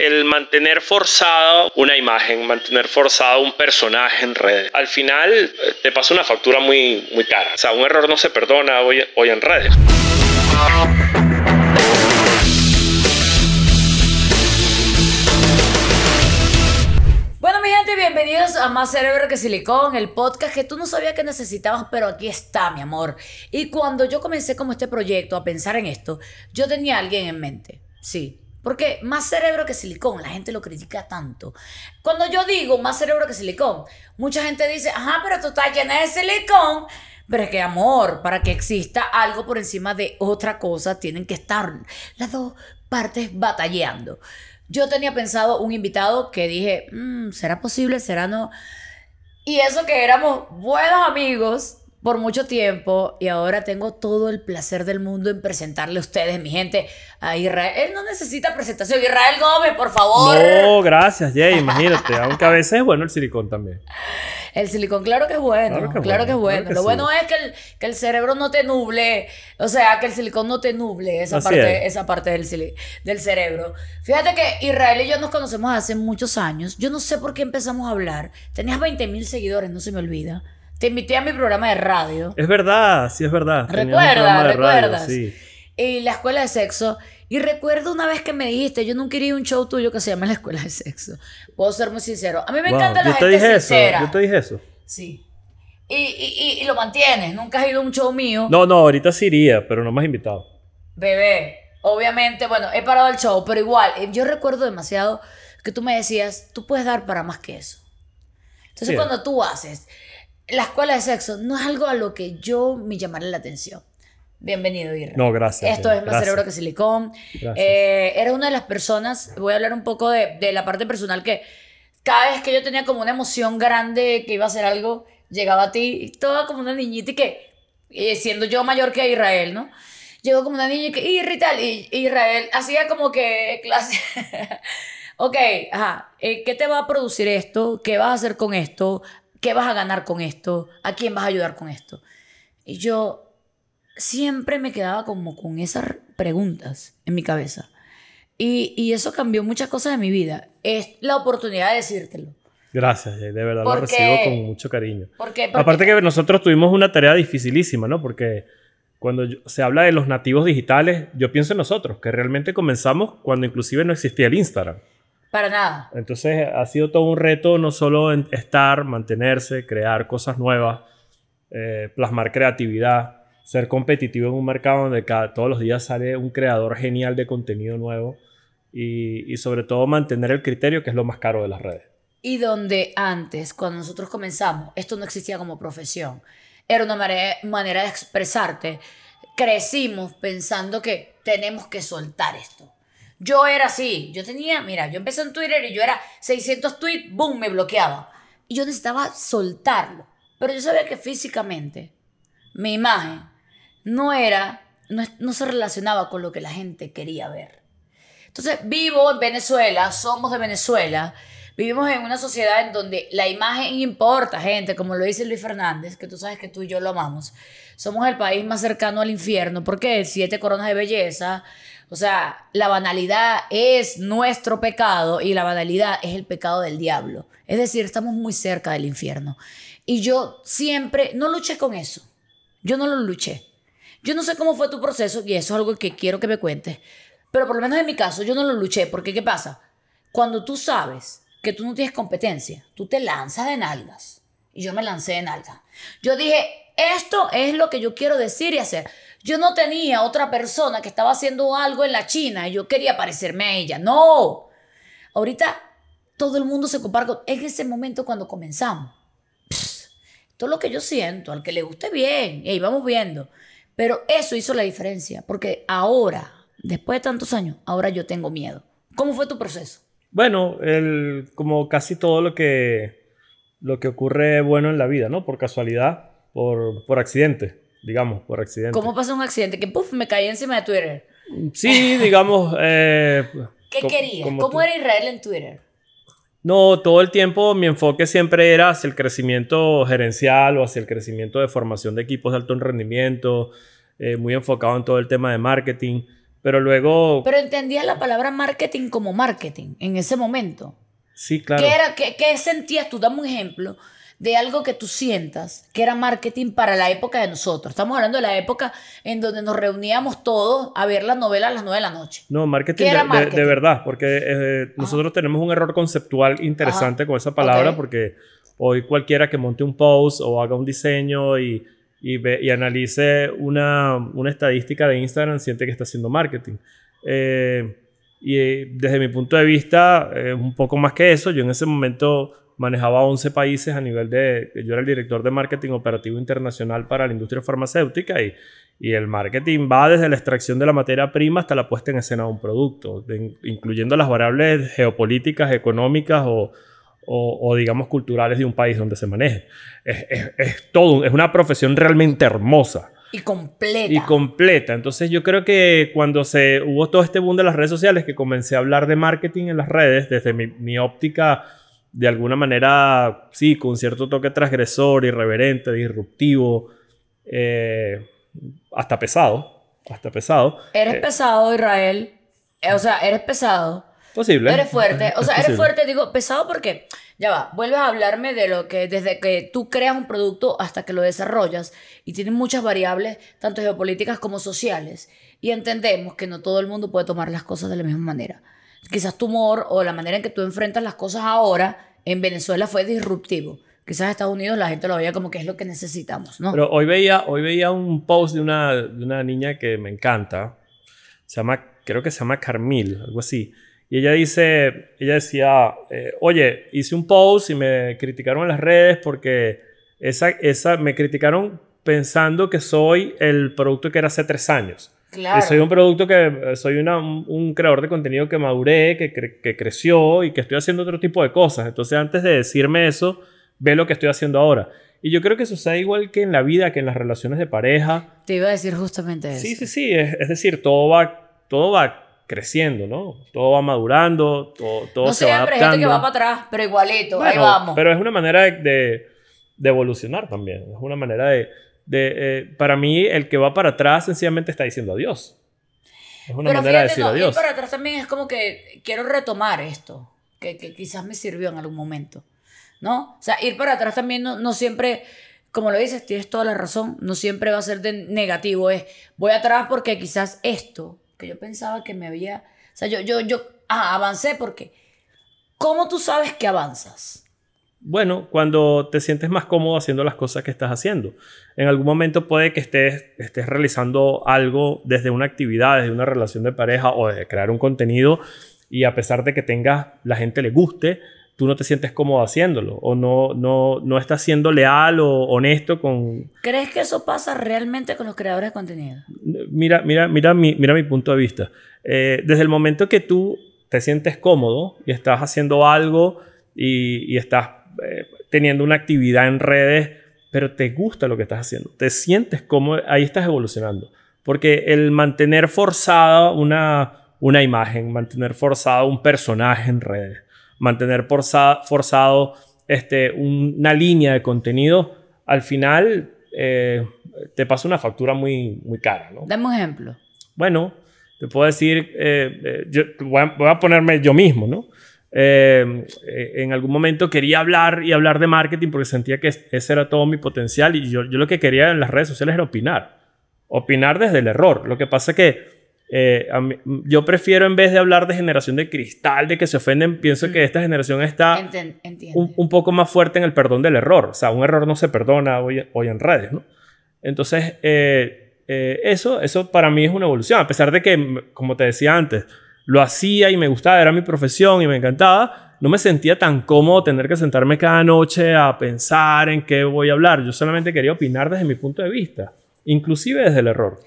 el mantener forzado una imagen, mantener forzado un personaje en redes, al final eh, te pasa una factura muy, muy cara. O sea, un error no se perdona hoy, hoy en redes. Bienvenidos a Más Cerebro que Silicón, el podcast que tú no sabías que necesitabas, pero aquí está, mi amor. Y cuando yo comencé como este proyecto a pensar en esto, yo tenía a alguien en mente. Sí, porque más cerebro que silicón, la gente lo critica tanto. Cuando yo digo más cerebro que silicón, mucha gente dice, ajá, pero tú estás llena de silicón. Pero es que, amor, para que exista algo por encima de otra cosa, tienen que estar las dos partes batallando. Yo tenía pensado un invitado que dije, "Mm, ¿será posible? ¿Será no? Y eso que éramos buenos amigos por mucho tiempo y ahora tengo todo el placer del mundo en presentarle a ustedes, mi gente, a Israel. Él no necesita presentación. Israel Gómez, por favor. No, gracias, Jay, imagínate. Aunque a veces es bueno el silicón también. El silicón, claro que es bueno. Claro que es bueno. claro que Lo sí. bueno es que el, que el cerebro no te nuble. O sea, que el silicón no te nuble esa Así parte, es. esa parte del, del cerebro. Fíjate que Israel y yo nos conocemos hace muchos años. Yo no sé por qué empezamos a hablar. Tenías 20 mil seguidores, no se me olvida. Te invité a mi programa de radio. Es verdad, sí es verdad. Recuerda, radio, recuerdas. sí. Y la escuela de sexo. Y recuerdo una vez que me dijiste, yo nunca iría a un show tuyo que se llama la escuela de sexo. Puedo ser muy sincero. A mí me Wow, encanta la yo te gente dije sincera. eso, yo te dije eso. Sí. Y, y, y, y lo mantienes. Nunca has ido a un show mío. No, no, ahorita sí iría, pero no me has invitado. Bebé. Obviamente, bueno, he parado el show, pero igual, eh, yo recuerdo demasiado que tú me decías, tú puedes dar para más que eso. Entonces, Sí. cuando tú haces la escuela de sexo, no es algo a lo que yo me llamaré la atención. Bienvenido, Irra. No, gracias. Esto es más gracias. cerebro que silicón. Eh, eres una de las personas, voy a hablar un poco de, de la parte personal que cada vez que yo tenía como una emoción grande que iba a hacer algo, llegaba a ti, toda como una niñita y que, eh, siendo yo mayor que Israel, ¿no? Llegó como una niña y que, Irra y tal, y y Israel hacía como que clase. ok, ajá, eh, ¿qué te va a producir esto? ¿Qué vas a hacer con esto? ¿Qué vas a ganar con esto? ¿A quién vas a ayudar con esto? Y yo siempre me quedaba como con esas preguntas en mi cabeza. Y, y eso cambió muchas cosas de mi vida. Es la oportunidad de decírtelo. Gracias, de verdad lo ¿Por recibo con mucho cariño. Porque, porque- Aparte que nosotros tuvimos una tarea dificilísima, ¿no? Porque cuando yo- se habla de los nativos digitales, yo pienso en nosotros, que realmente comenzamos cuando inclusive no existía el Instagram. Para nada. Entonces ha sido todo un reto no solo en estar, mantenerse, crear cosas nuevas, eh, plasmar creatividad, ser competitivo en un mercado donde cada, todos los días sale un creador genial de contenido nuevo y, y sobre todo mantener el criterio que es lo más caro de las redes. Y donde antes, cuando nosotros comenzamos, esto no existía como profesión. Era una manera de expresarte. Crecimos pensando que tenemos que soltar esto. Yo era así. Yo tenía, mira, yo empecé en Twitter y yo era 600 tweets, boom, me bloqueaba. Y yo necesitaba soltarlo. Pero yo sabía que físicamente mi imagen no era, no, no se relacionaba con lo que la gente quería ver. Entonces, vivo en Venezuela, somos de Venezuela, vivimos en una sociedad en donde la imagen importa, gente, como lo dice Luis Fernández, que tú sabes que tú y yo lo amamos. Somos el país más cercano al infierno, porque siete coronas de belleza, o sea, la banalidad es nuestro pecado y la banalidad es el pecado del diablo. Es decir, estamos muy cerca del infierno. Y yo siempre, no luché con eso. Yo no lo luché. Yo no sé cómo fue tu proceso y eso es algo que quiero que me cuentes. Pero por lo menos en mi caso yo no lo luché porque ¿qué pasa? Cuando tú sabes que tú no tienes competencia, tú te lanzas de nalgas. Y yo me lancé de nalgas. Yo dije, esto es lo que yo quiero decir y hacer. Yo no tenía otra persona que estaba haciendo algo en la China y yo quería parecerme a ella. No. Ahorita todo el mundo se compara con... Es ese momento cuando comenzamos. Pss, todo lo que yo siento, al que le guste bien, y ahí vamos viendo. Pero eso hizo la diferencia, porque ahora, después de tantos años, ahora yo tengo miedo. ¿Cómo fue tu proceso? Bueno, el, como casi todo lo que, lo que ocurre bueno en la vida, ¿no? Por casualidad, por, por accidente, digamos, por accidente. ¿Cómo pasó un accidente? Que puff, me caí encima de Twitter. Sí, digamos... eh, ¿Qué querías? como ¿Cómo tú- era Israel en Twitter? No, todo el tiempo mi enfoque siempre era hacia el crecimiento gerencial o hacia el crecimiento de formación de equipos de alto rendimiento, eh, muy enfocado en todo el tema de marketing. Pero luego... Pero entendías la palabra marketing como marketing en ese momento. sí, claro. ¿Qué, era, qué, qué sentías tú? Dame un ejemplo de algo que tú sientas que era marketing para la época de nosotros. Estamos hablando de la época en donde nos reuníamos todos a ver la novela a las 9 de la noche. No, marketing, ¿Qué era de- de, marketing? de verdad, porque eh, nosotros tenemos un error conceptual interesante con esa palabra, Ok. porque hoy cualquiera que monte un post o haga un diseño y, y, ve- y analice una, una estadística de Instagram siente que está haciendo marketing. Eh, y eh, desde mi punto de vista, eh, un poco más que eso, yo en ese momento manejaba 11 países a nivel de, yo era el director de marketing operativo internacional para la industria farmacéutica y, y el marketing va desde la extracción de la materia prima hasta la puesta en escena de un producto, de- incluyendo las variables geopolíticas, económicas o, o- o, digamos culturales de un país donde se maneje. Es, es- es todo, es una profesión realmente hermosa Y completa. y completa. Entonces yo creo que cuando se hubo todo este boom de las redes sociales, que comencé a hablar de marketing en las redes, desde mi, mi óptica, de alguna manera, sí, con cierto toque transgresor, irreverente, disruptivo, eh, hasta pesado, hasta pesado. Eres Eh, pesado, Israel. Eh, O sea, eres pesado. Posible. Eres fuerte. O sea, eres fuerte, digo, pesado porque, ya va, vuelves a hablarme de lo que desde que tú creas un producto hasta que lo desarrollas y tiene muchas variables, tanto geopolíticas como sociales. Y entendemos que no todo el mundo puede tomar las cosas de la misma manera. Quizás tu humor o la manera en que tú enfrentas las cosas ahora en Venezuela fue disruptivo. Quizás en Estados Unidos la gente lo veía como que es lo que necesitamos, ¿no? Pero hoy veía, hoy veía un post de una, de una niña que me encanta. Se llama, creo que se llama Carmil, algo así. Y ella dice, ella decía, eh, oye, hice un post y me criticaron en las redes porque esa, esa, me criticaron pensando que soy el producto que era hace tres años. claro. Soy un producto que eh, soy una- un, un creador de contenido que maduré, que, cre- que creció y que estoy haciendo otro tipo de cosas. Entonces, antes de decirme eso, ve lo que estoy haciendo ahora. Y yo creo que sucede igual que en la vida, que en las relaciones de pareja. Te iba a decir justamente eso. Sí, sí, sí. Es, es decir, todo va, todo va creciendo, ¿no? Todo va madurando, todo, todo no se va siempre, hay adaptando. gente que va para atrás, pero igualito, ahí Bueno, vamos. Pero es una manera de, de- de evolucionar también. Es una manera de... de, eh, para mí, el que va para atrás sencillamente está diciendo adiós. Es una Pero manera de fíjate, decir no, ir adiós. para atrás también es como que quiero retomar esto, que, que quizás me sirvió en algún momento, ¿no? O sea, ir para atrás también no, no siempre, como lo dices, tienes toda la razón, no siempre va a ser de negativo, es voy atrás porque quizás esto que yo pensaba que me había, o sea, yo, yo, yo, ah, avancé porque, ¿cómo tú sabes que avanzas? Bueno, cuando te sientes más cómodo haciendo las cosas que estás haciendo. En algún momento puede que estés, estés realizando algo desde una actividad, desde una relación de pareja o de crear un contenido y a pesar de que tengas, la gente le guste, tú no te sientes cómodo haciéndolo o no, no, no estás siendo leal o honesto con... ¿Crees que eso pasa realmente con los creadores de contenido? Mira, mira, mira, mi, mira mi punto de vista. Eh, desde el momento que tú te sientes cómodo y estás haciendo algo y, y estás eh, teniendo una actividad en redes, pero te gusta lo que estás haciendo, te sientes cómodo, ahí estás evolucionando. Porque el mantener forzada una, una imagen, mantener forzado un personaje en redes, mantener forza- forzado este, un- una línea de contenido, al final eh, te pasa una factura muy, muy cara, ¿no? Dame un ejemplo. Bueno, te puedo decir, eh, eh, yo voy a, voy a ponerme yo mismo, ¿no? Eh, eh, en algún momento quería hablar y hablar de marketing porque sentía que es- ese era todo mi potencial y yo, yo lo que quería en las redes sociales era opinar. Opinar desde el error. Lo que pasa que eh, mí- yo prefiero en vez de hablar de generación de cristal, de que se ofenden, pienso que esta generación está Enten- un, un poco más fuerte en el perdón del error. O sea, un error no se perdona hoy, hoy en redes, ¿no? Entonces, eh, eh, eso, eso para mí es una evolución. A pesar de que, como te decía antes, lo hacía y me gustaba, era mi profesión y me encantaba, no me sentía tan cómodo tener que sentarme cada noche a pensar en qué voy a hablar. Yo solamente quería opinar desde mi punto de vista, inclusive desde el error.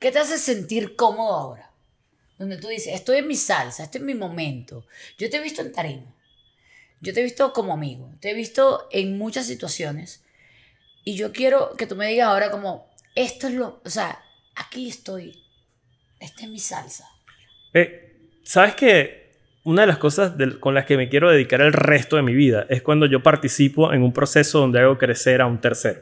¿Qué te hace sentir cómodo ahora? Donde tú dices, estoy en mi salsa, este es mi momento. Yo te he visto en tarima. Yo te he visto como amigo. Te he visto en muchas situaciones. Y yo quiero que tú me digas ahora como, esto es lo, o sea, aquí estoy. Esta es mi salsa. Eh, ¿Sabes que Una de las cosas con las que me quiero dedicar el resto de mi vida es cuando yo participo en un proceso donde hago crecer a un tercero.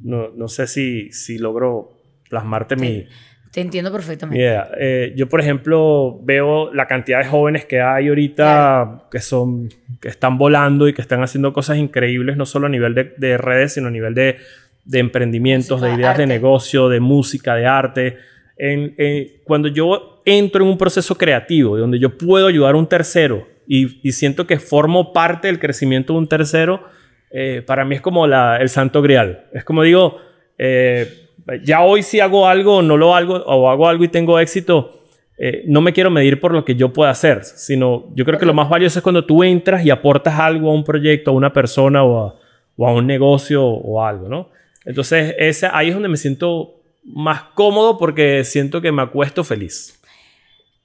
No, no sé si, si logro plasmarte mi... Te entiendo perfectamente. Yeah. Eh, yo, por ejemplo, veo la cantidad de jóvenes que hay ahorita que son que están volando y que están haciendo cosas increíbles, no solo a nivel de, de redes, sino a nivel de, de emprendimientos, Música, de ideas de arte. negocio, de música, de arte. En, en- cuando yo entro en un proceso creativo donde yo puedo ayudar a un tercero y, y siento que formo parte del crecimiento de un tercero, eh, para mí es como la- el santo grial. Es como digo, eh, ya hoy si hago algo o no lo hago, o hago algo y tengo éxito, eh, no me quiero medir por lo que yo pueda hacer, sino yo creo que lo más valioso es cuando tú entras y aportas algo a un proyecto, a una persona o a, o a un negocio o algo, ¿no? Entonces, esa, ahí es donde me siento más cómodo porque siento que me acuesto feliz.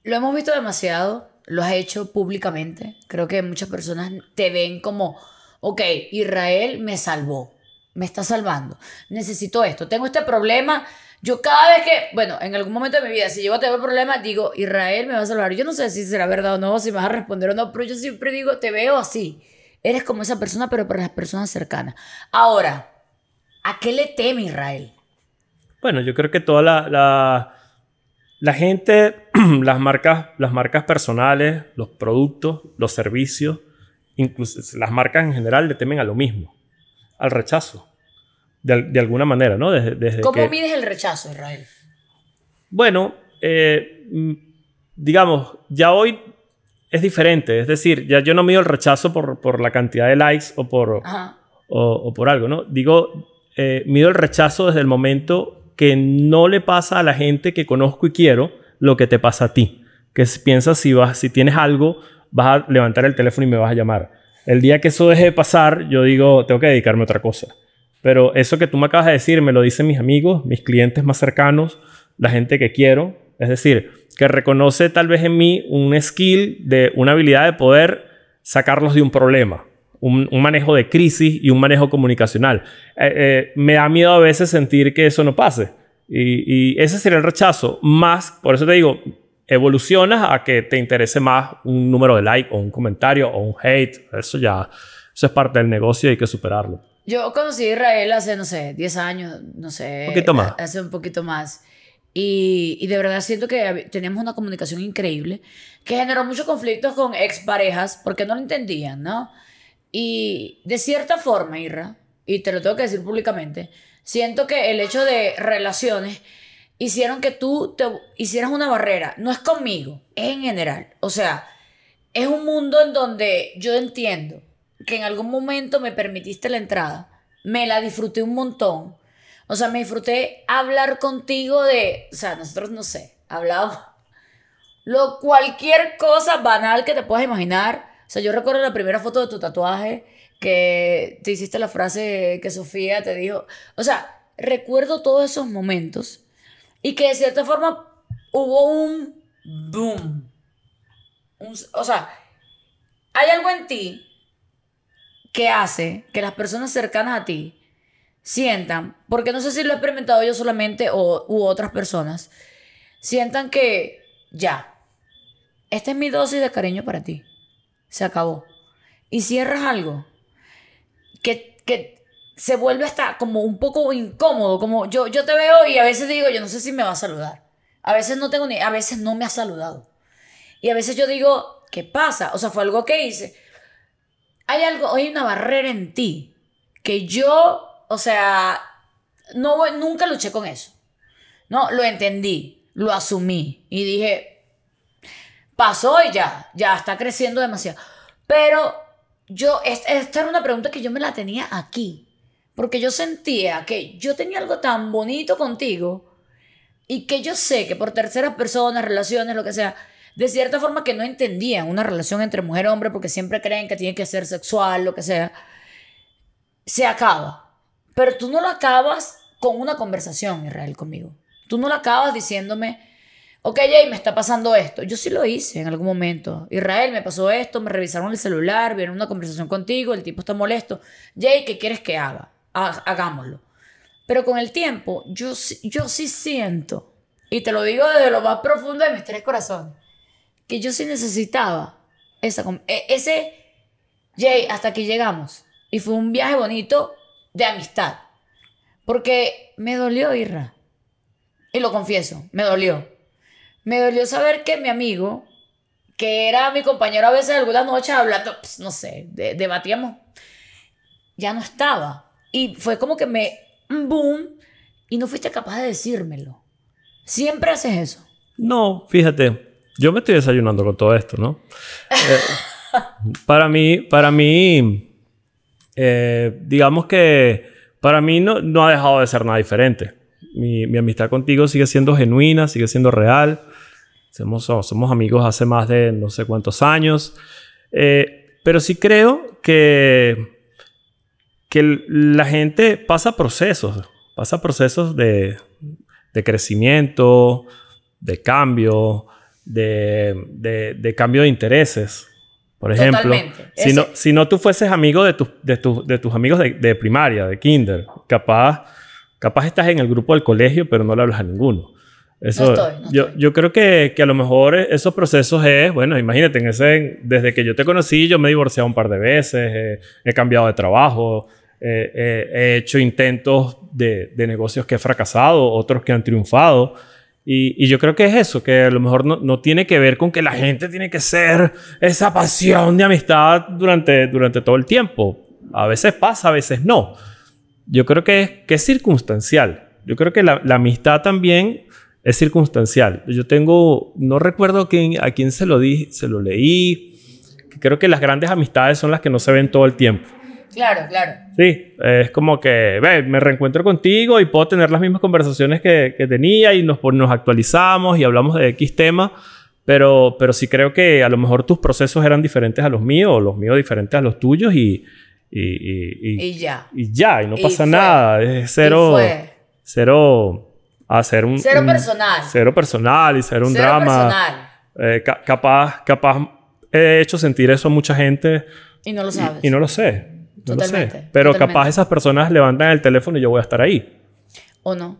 Lo hemos visto demasiado, lo has hecho públicamente. Creo que muchas personas te ven como, ok, Israel me salvó, me está salvando, necesito esto, tengo este problema. Yo cada vez que, bueno, en algún momento de mi vida, si llego a tener un problema, digo, Israel me va a salvar. Yo no sé si será verdad o no, si me vas a responder o no, pero yo siempre digo, te veo así. Eres como esa persona, pero para las personas cercanas. Ahora, ¿a qué le teme Israel? Bueno, yo creo que toda la, la, la gente, las marcas, las marcas personales, los productos, los servicios, incluso las marcas en general le temen a lo mismo, al rechazo, de, al- de alguna manera, ¿no? Desde, desde ¿Cómo que- mides el rechazo, Israel? Bueno, eh, digamos, ya hoy es diferente, es decir, ya yo no mido el rechazo por, por la cantidad de likes o por, o, o por algo, ¿no? Digo, eh, mido el rechazo desde el momento que no le pasa a la gente que conozco y quiero lo que te pasa a ti. Que piensas si, vas, si tienes algo, vas a levantar el teléfono y me vas a llamar. El día que eso deje de pasar, yo digo, tengo que dedicarme a otra cosa. Pero eso que tú me acabas de decir me lo dicen mis amigos, mis clientes más cercanos, la gente que quiero. Es decir, que reconoce tal vez en mí un skill de una habilidad de poder sacarlos de un problema un, manejo de crisis y un manejo comunicacional. Eh, eh, me da miedo a veces sentir que eso no pase. Y, y ese sería el rechazo. Más, por eso te digo, evolucionas a que te interese más un número de like o un comentario o un hate. Eso ya, eso es parte del negocio y hay que superarlo. Yo conocí a Israel hace, no sé, 10 años, no sé. Un poquito más. Hace un poquito más. Y, y de verdad siento que teníamos una comunicación increíble que generó muchos conflictos con exparejas porque no lo entendían, ¿no? Y de cierta forma, Irra, y te lo tengo que decir públicamente, siento que el hecho de relaciones hicieron que tú te hicieras una barrera. No es conmigo, es en general. O sea, es un mundo en donde yo entiendo que en algún momento me permitiste la entrada. Me la disfruté un montón. O sea, me disfruté hablar contigo de, o sea, nosotros no sé, hablábamos lo cualquier cosa banal que te puedas imaginar. O sea, yo recuerdo la primera foto de tu tatuaje que te hiciste la frase que Sofía te dijo. O sea, recuerdo todos esos momentos y que de cierta forma hubo un boom. Un- o sea, hay algo en ti que hace que las personas cercanas a ti sientan, porque no sé si lo he experimentado yo solamente o, u otras personas, sientan que ya, esta es mi dosis de cariño para ti. Se acabó. Y cierras algo que, que se vuelve hasta como un poco incómodo, como yo, yo te veo y a veces digo, yo no sé si me va a saludar. A veces no tengo ni, a veces no me ha saludado. Y a veces yo digo, ¿qué pasa? O sea, fue algo que hice. Hay algo, hay una barrera en ti que yo, o sea, no nunca luché con eso. No, lo entendí, lo asumí y dije, pasó y ya, ya está creciendo demasiado. Pero yo, es- esta era una pregunta que yo me la tenía aquí, porque yo sentía que yo tenía algo tan bonito contigo y que yo sé que por terceras personas, relaciones, lo que sea, de cierta forma que no entendían una relación entre mujer y hombre porque siempre creen que tiene que ser sexual, lo que sea, se acaba. Pero tú no lo acabas con una conversación, Israel, conmigo. Tú no lo acabas diciéndome, ok, Jay, me está pasando esto. Yo sí lo hice en algún momento. Israel, me pasó esto, me revisaron el celular, vieron una conversación contigo, el tipo está molesto. Jay, ¿qué quieres que haga? Ha- hagámoslo. Pero con el tiempo, yo, yo sí siento, y te lo digo desde lo más profundo de mis tres corazones, que yo sí necesitaba esa, e- ese, Jay, hasta aquí llegamos. Y fue un viaje bonito de amistad. Porque me dolió, Irra. Y lo confieso, me dolió. Me dolió saber que mi amigo, que era mi compañero a veces algunas noches hablando, pues, no sé, de- debatíamos, ya no estaba. Y fue como que me, boom, y no fuiste capaz de decírmelo. Siempre haces eso. No, fíjate, yo me estoy desayunando con todo esto, ¿no? Eh, para mí, para mí, eh, digamos que para mí no, no ha dejado de ser nada diferente. Mi, mi amistad contigo sigue siendo genuina, sigue siendo real. Somos, somos amigos hace más de no sé cuántos años. Eh, pero sí creo que, que la gente pasa procesos, pasa procesos de, de crecimiento, de cambio, de, de- de cambio de intereses. Por ejemplo, si Ese- no, si no tú fueses amigo de, tus de, tus- de tus amigos de, primaria, de kinder, capaz, capaz estás en el grupo del colegio, pero no le hablas a ninguno. Eso, No estoy, no yo, estoy. yo creo que, que a lo mejor esos procesos es, bueno, imagínate, en ese, desde que yo te conocí, yo me he divorciado un par de veces, eh, he cambiado de trabajo, eh, eh, he hecho intentos de, negocios que he fracasado, otros que han triunfado. Y, yo creo que es eso, que a lo mejor no, tiene que ver con que la gente tiene que ser esa pasión de amistad durante, durante todo el tiempo. A veces pasa, a veces no. Yo creo que es, que es circunstancial. Yo creo que la, amistad también es circunstancial. Yo tengo, no recuerdo a quién se lo di, se lo leí. Creo que las grandes amistades son las que no se ven todo el tiempo. Claro, claro. Sí, es como que, ve, me reencuentro contigo y puedo tener las mismas conversaciones que, que tenía y nos, nos actualizamos y hablamos de X tema, pero, pero sí creo que a lo mejor tus procesos eran diferentes a los míos o los míos diferentes a los tuyos y, y, y- y- Y ya. y ya, y no Y pasa fue. nada, es cero, Y cero, hacer un... Cero un- personal. Cero personal y ser un Cero drama. personal. Eh, ca- capaz, capaz he hecho sentir eso a mucha gente Y no lo sabes. y no lo sé. No lo sé. Pero totalmente. capaz esas personas levantan el teléfono y yo voy a estar ahí. ¿O no?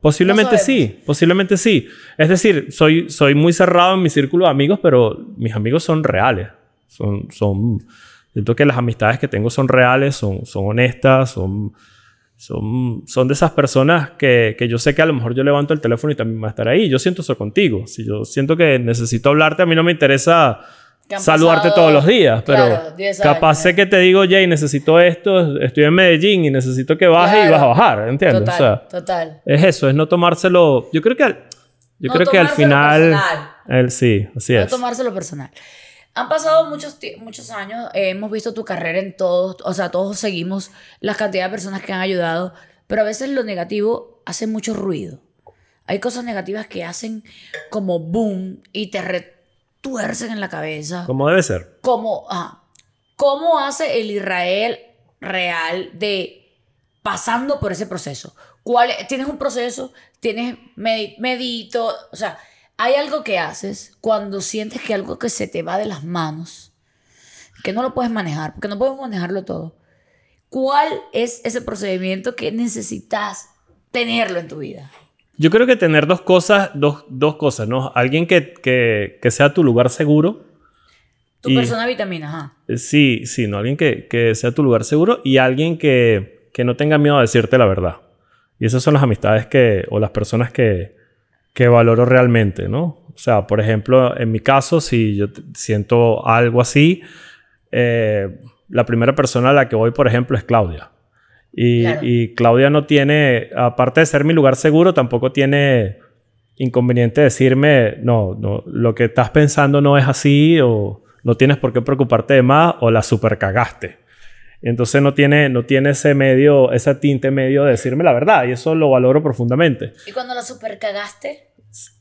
Posiblemente No sí, posiblemente sí. Es decir, soy, soy muy cerrado en mi círculo de amigos, pero mis amigos son reales. Son, son, siento que las amistades que tengo son reales, son, son honestas, son, son, son de esas personas que, que yo sé que a lo mejor yo levanto el teléfono y también va a estar ahí. Yo siento eso contigo. Si yo siento que necesito hablarte, a mí no me interesa saludarte pasado, todos los días, pero claro, 10 capaz sé que te digo, Jay, necesito esto, estoy en Medellín y necesito que baje y Claro. vas a bajar, ¿entiendes? Total, O sea, total. es eso, es no tomárselo. Yo creo que al, yo No creo que al final. El, sí, así No es. tomárselo personal. Han pasado muchos, muchos años, eh, hemos visto tu carrera en todos, o sea, todos seguimos la cantidad de personas que han ayudado, pero a veces lo negativo hace mucho ruido. Hay cosas negativas que hacen como boom y te retuercen en la cabeza. Como debe ser. ¿Cómo, ajá. ¿Cómo hace el Israel real de pasando por ese proceso? ¿Cuál, ¿Tienes un proceso? ¿Tienes medi- medito? O sea, hay algo que haces cuando sientes que algo que se te va de las manos, que no lo puedes manejar, porque no puedes manejarlo todo. ¿Cuál es ese procedimiento que necesitas tenerlo en tu vida? Yo creo que tener dos cosas, dos, dos cosas, ¿no? Alguien que, que, que sea tu lugar seguro. Tu Y- persona vitamina, ajá. Sí, sí, ¿no? Alguien que, que sea tu lugar seguro y alguien que, que no tenga miedo a decirte la verdad. Y esas son las amistades que, o las personas que, que valoro realmente, ¿no? O sea, por ejemplo, en mi caso, si yo siento algo así, eh, la primera persona a la que voy, por ejemplo, es Claudia. Y, Claro. y Claudia no tiene, aparte de ser mi lugar seguro, tampoco tiene inconveniente decirme, no, no, lo que estás pensando no es así o no tienes por qué preocuparte de más o la super cagaste. Entonces no tiene, no tiene ese medio, ese tinte medio de decirme la verdad y eso lo valoro profundamente. ¿Y cuando la super cagaste?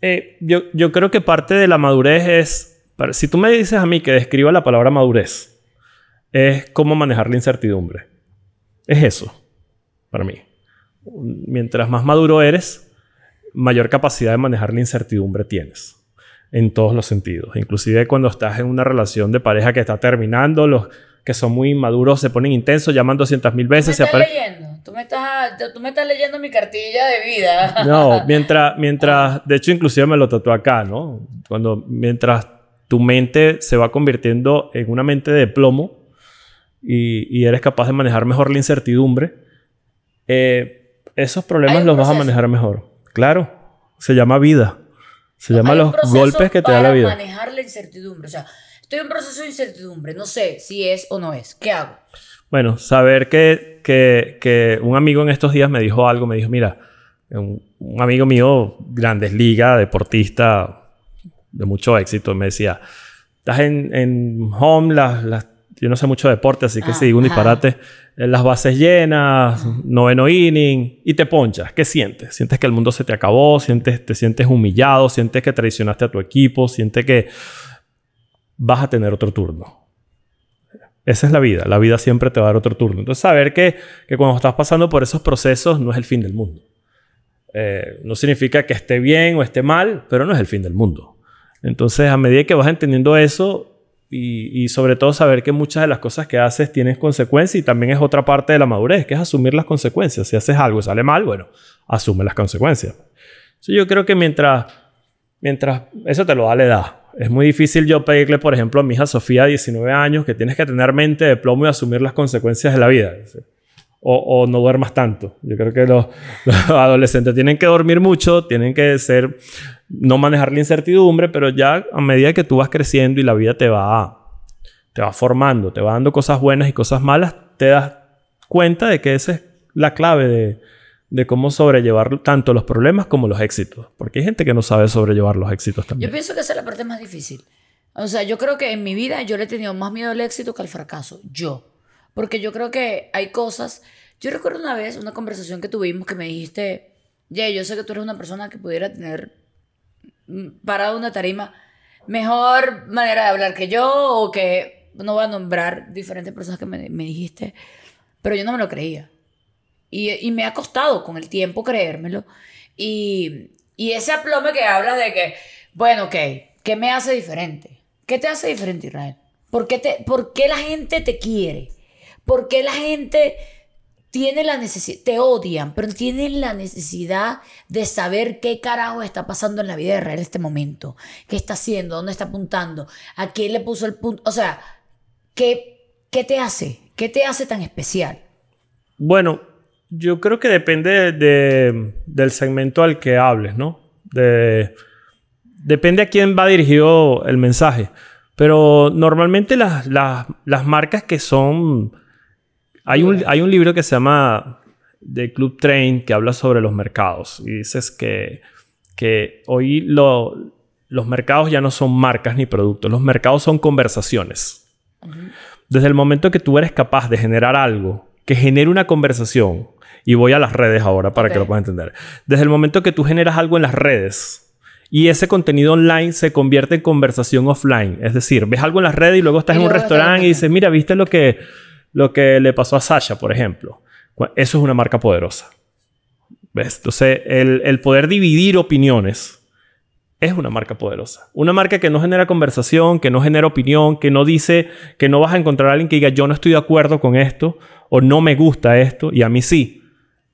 Eh, yo, yo creo que parte de la madurez es, si tú me dices a mí que describa la palabra madurez, es cómo manejar la incertidumbre. Es eso, para mí. Mientras más maduro eres, mayor capacidad de manejar la incertidumbre tienes. En todos los sentidos. Inclusive cuando estás en una relación de pareja que está terminando, los que son muy inmaduros se ponen intensos, llaman 200 mil ¿Tú me veces. se estás leyendo? ¿Tú me estás, tú me estás leyendo mi cartilla de vida. No, mientras, mientras, de hecho, inclusive me lo tatué acá, ¿no? Cuando, mientras tu mente se va convirtiendo en una mente de plomo y, y eres capaz de manejar mejor la incertidumbre, eh, esos problemas los vas a proceso. manejar mejor. Claro, Se llama vida. Se llama los proceso golpes que te da la vida. manejar la incertidumbre. O sea, estoy en un proceso de incertidumbre. No sé si es o no es. ¿Qué hago? Bueno, saber que, que, que un amigo en estos días me dijo algo, me dijo, mira, un, un amigo mío, grandes ligas, deportista de mucho éxito, me decía, estás en, en home, las, las- yo no sé mucho de deporte, así que Ah, si digo un disparate, eh, las bases llenas, noveno inning, y te ponchas. ¿Qué sientes? ¿Sientes que el mundo se te acabó? ¿Sientes, ¿Te sientes humillado? ¿Sientes que traicionaste a tu equipo? ¿Sientes que vas a tener otro turno? Esa es la vida. La vida siempre te va a dar otro turno. Entonces, saber que, que cuando estás pasando por esos procesos no es el fin del mundo. Eh, no significa que esté bien o esté mal, pero no es el fin del mundo. Entonces, a medida que vas entendiendo eso y, sobre todo saber que muchas de las cosas que haces tienen consecuencias y también es otra parte de la madurez, que es asumir las consecuencias. Si haces algo y sale mal, bueno, asume las consecuencias. Entonces, yo creo que mientras, mientras eso te lo da la edad. Es muy difícil yo pedirle, por ejemplo, a mi hija Sofía, 19 años, que tienes que tener mente de plomo y asumir las consecuencias de la vida. O, no duermas tanto. Yo creo que los adolescentes tienen que dormir mucho, tienen que ser, no manejar la incertidumbre, pero ya a medida que tú vas creciendo y la vida te va, te va formando, te va dando cosas buenas y cosas malas, te das cuenta de que esa es la clave de, de cómo sobrellevar tanto los problemas como los éxitos. Porque hay gente que no sabe sobrellevar los éxitos Yo también. pienso que esa es la parte más difícil. O sea, yo creo que en mi vida yo le he tenido más miedo al éxito que al fracaso. Yo. Porque yo creo que hay cosas. Yo recuerdo una vez una conversación que tuvimos que me dijiste, Jay, yo sé que tú eres una persona que pudiera tener parado una tarima mejor manera de hablar que yo o que no voy a nombrar diferentes personas que me, me dijiste, pero yo no me lo creía. Y, y me ha costado con el tiempo creérmelo. Y, y ese aplome que hablas de que, bueno, ok, ¿qué me hace diferente? ¿Qué te hace diferente, Israel? ¿Por qué, te, por qué la gente te quiere? ¿Por qué la gente tiene la necesidad, te odian, pero tienen la necesidad de saber qué carajo está pasando en la vida de Israel en este momento? ¿Qué está haciendo? ¿Dónde está apuntando? ¿A quién le puso el punto? O sea, ¿qué, qué te hace? ¿Qué te hace tan especial? Bueno, yo creo que depende de- de- del segmento al que hables, ¿no? De- depende a quién va dirigido el mensaje. Pero normalmente las, las- las marcas que son... Hay un, hay un libro que se llama The Club Train que habla sobre los mercados. Y dices que, que hoy lo- los mercados ya no son marcas ni productos. Los mercados son conversaciones. Desde el momento que tú eres capaz de generar algo que genere una conversación, y voy a las redes ahora para que lo puedas entender. Desde el momento que tú generas algo en las redes y ese contenido online se convierte en conversación offline, es decir, ves algo en las redes y luego estás Y en un restaurante y dices, mira, ¿viste lo que, lo que le pasó a Sasha, por ejemplo? Eso es una marca poderosa. ¿Ves? Entonces, el, el poder dividir opiniones es una marca poderosa. Una marca que no genera conversación, que no genera opinión, que no dice que no vas a encontrar a alguien que diga yo no estoy de acuerdo con esto o no me gusta esto y a mí sí.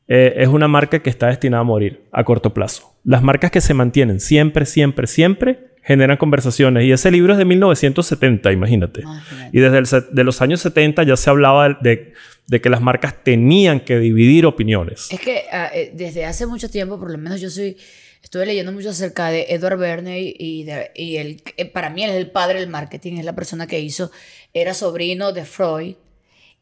Eh, es una marca que está destinada a morir a corto plazo. Las marcas que se mantienen siempre, siempre, siempre generan conversaciones. Y ese libro es de 1970, imagínate. Imagínate. Y desde el de los años 70 ya se hablaba de, de- de que las marcas tenían que dividir opiniones. Es que ah, eh, desde hace mucho tiempo, por lo menos yo soy, estuve leyendo mucho acerca de Edward Bernay y, de- y él, eh, para mí él es el padre del marketing, es la persona que hizo, era sobrino de Freud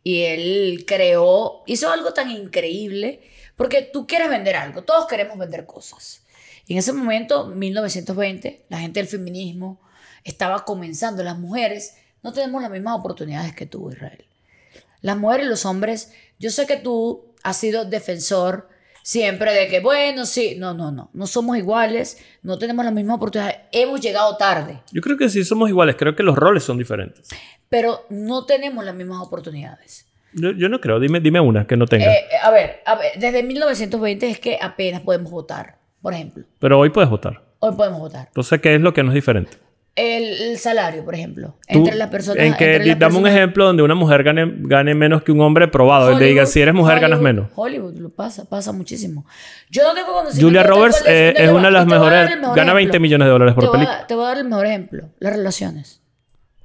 y él creó, hizo algo tan increíble, porque tú quieres vender algo, todos queremos vender cosas. En ese momento, 1920, la gente del feminismo estaba comenzando, las mujeres no tenemos las mismas oportunidades que tú, Israel. Las mujeres y los hombres, yo sé que tú has sido defensor siempre de que, bueno, sí, no, no, no, no somos iguales, no tenemos las mismas oportunidades, hemos llegado tarde, Yo creo que sí somos iguales, creo que los roles son diferentes. pero no tenemos las mismas oportunidades. Yo, yo no creo, dime, dime una que no tenga. Eh, eh, a, ver, a ver, desde 1920 es que apenas podemos votar, por ejemplo. Pero hoy puedes votar. Hoy podemos votar. Entonces, ¿qué es lo que no es diferente? El, el salario, por ejemplo, entre las personas. En que, dame un ejemplo donde una mujer gane, gane menos que un hombre probado. Donde diga, Hollywood, si eres mujer, ganas Hollywood, menos. Hollywood, lo pasa, pasa muchísimo. Yo no tengo. Julia Roberts eh, es ya una de las te mejores. mejor Gana 20 ejemplo. millones de dólares Te por voy, película. a, te voy a dar el mejor ejemplo. Las relaciones.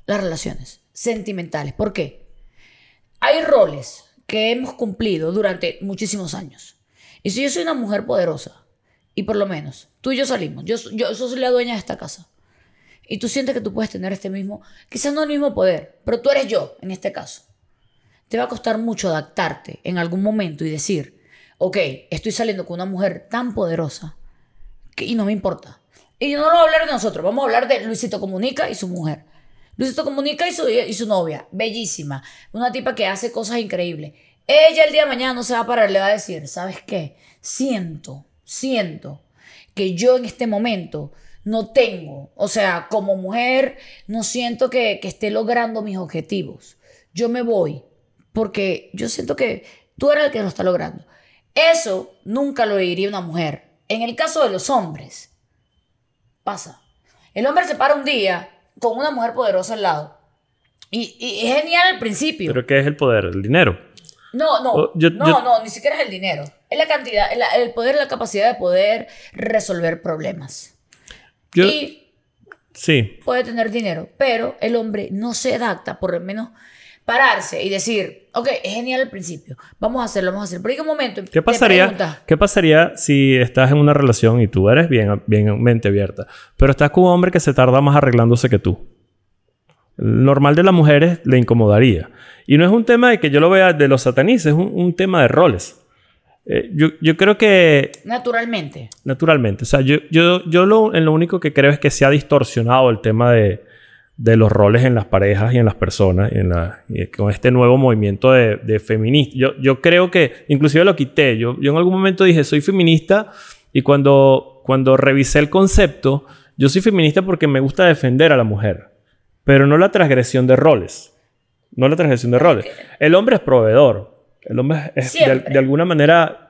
Las relaciones sentimentales. ¿Por qué? Hay roles que hemos cumplido durante muchísimos años. Y si yo soy una mujer poderosa y por lo menos tú y yo salimos, yo, yo, soy la dueña de esta casa, y tú sientes que tú puedes tener este mismo, quizás no el mismo poder, pero tú eres yo en este caso, te va a costar mucho adaptarte en algún momento y decir, ok, estoy saliendo con una mujer tan poderosa y no me importa. Y yo no lo a hablar de nosotros, vamos a hablar de Luisito Comunica y su mujer. Luisito Comunica y su, y su novia, bellísima, una tipa que hace cosas increíbles. Ella el día de mañana no se va a parar, le va a decir, ¿sabes qué? Siento, siento que yo en este momento no tengo, o sea, como mujer, no siento que, que esté logrando mis objetivos. Yo me voy porque yo siento que tú eres el que lo está logrando. Eso nunca lo diría una mujer. En el caso de los hombres, pasa. El hombre se para un día con una mujer poderosa al lado. Y, y es genial al principio. ¿Pero qué es el poder? ¿El dinero? No, no, Oh, yo- no, yo- no, ni siquiera es el dinero. Es la cantidad, el, el poder, la capacidad de poder resolver problemas. Yo, Y sí. puede tener dinero, pero el hombre no se adapta, por lo menos pararse y decir, ok, es genial al principio, vamos a hacerlo, vamos a hacerlo. Pero llega un momento, ¿Qué pasaría, ¿Qué pasaría si estás en una relación y tú eres bien, bien mente abierta, pero estás con un hombre que se tarda más arreglándose que tú? El normal de las mujeres le incomodaría. Y no es un tema de que yo lo vea de los satanistas, es un, un tema de roles. Eh, yo, yo creo que naturalmente, naturalmente, o sea, yo, yo, yo lo, en lo único que creo es que se ha distorsionado el tema de, de los roles en las parejas y en las personas, en la, con este nuevo movimiento de, de feminista. Yo, yo creo que, inclusive lo quité, yo, yo en algún momento dije, soy feminista, y cuando, cuando revisé el concepto, yo soy feminista porque me gusta defender a la mujer, pero no la transgresión de roles. No la transgresión de roles. El hombre es proveedor. El hombre es de, alguna manera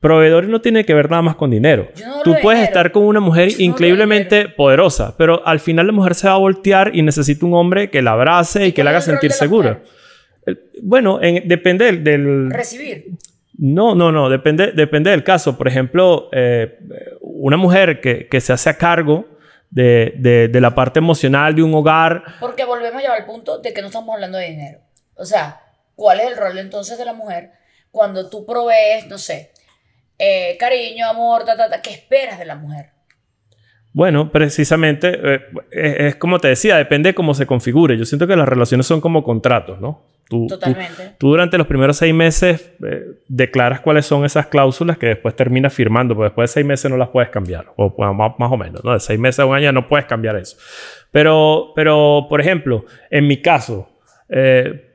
proveedor no tiene que ver nada más con dinero. No Tú de puedes dinero. estar con una mujer no increíblemente poderosa, pero al final la mujer se va a voltear y necesita un hombre que la abrace y, que la haga sentir segura. Bueno, en- depende del, del- recibir. no, no, no. Depende, depende del caso. Por ejemplo, eh, una mujer que, que se hace a cargo de, de- de la parte emocional de un hogar. Porque volvemos a llevar al punto de que no estamos hablando de dinero. O sea, ¿cuál es el rol entonces de la mujer cuando tú provees, no sé, eh, cariño, amor, ta, ta, ta, ¿qué esperas de la mujer? Bueno, precisamente, eh, es, es como te decía, depende de cómo se configure. Yo siento que las relaciones son como contratos, ¿no? Tú, tú- Totalmente. Tú, durante los primeros seis meses eh, declaras cuáles son esas cláusulas que después terminas firmando, porque después de seis meses no las puedes cambiar, o bueno, más, más o menos, ¿no? De seis meses a un año no puedes cambiar eso. Pero, pero por ejemplo, en mi caso, eh,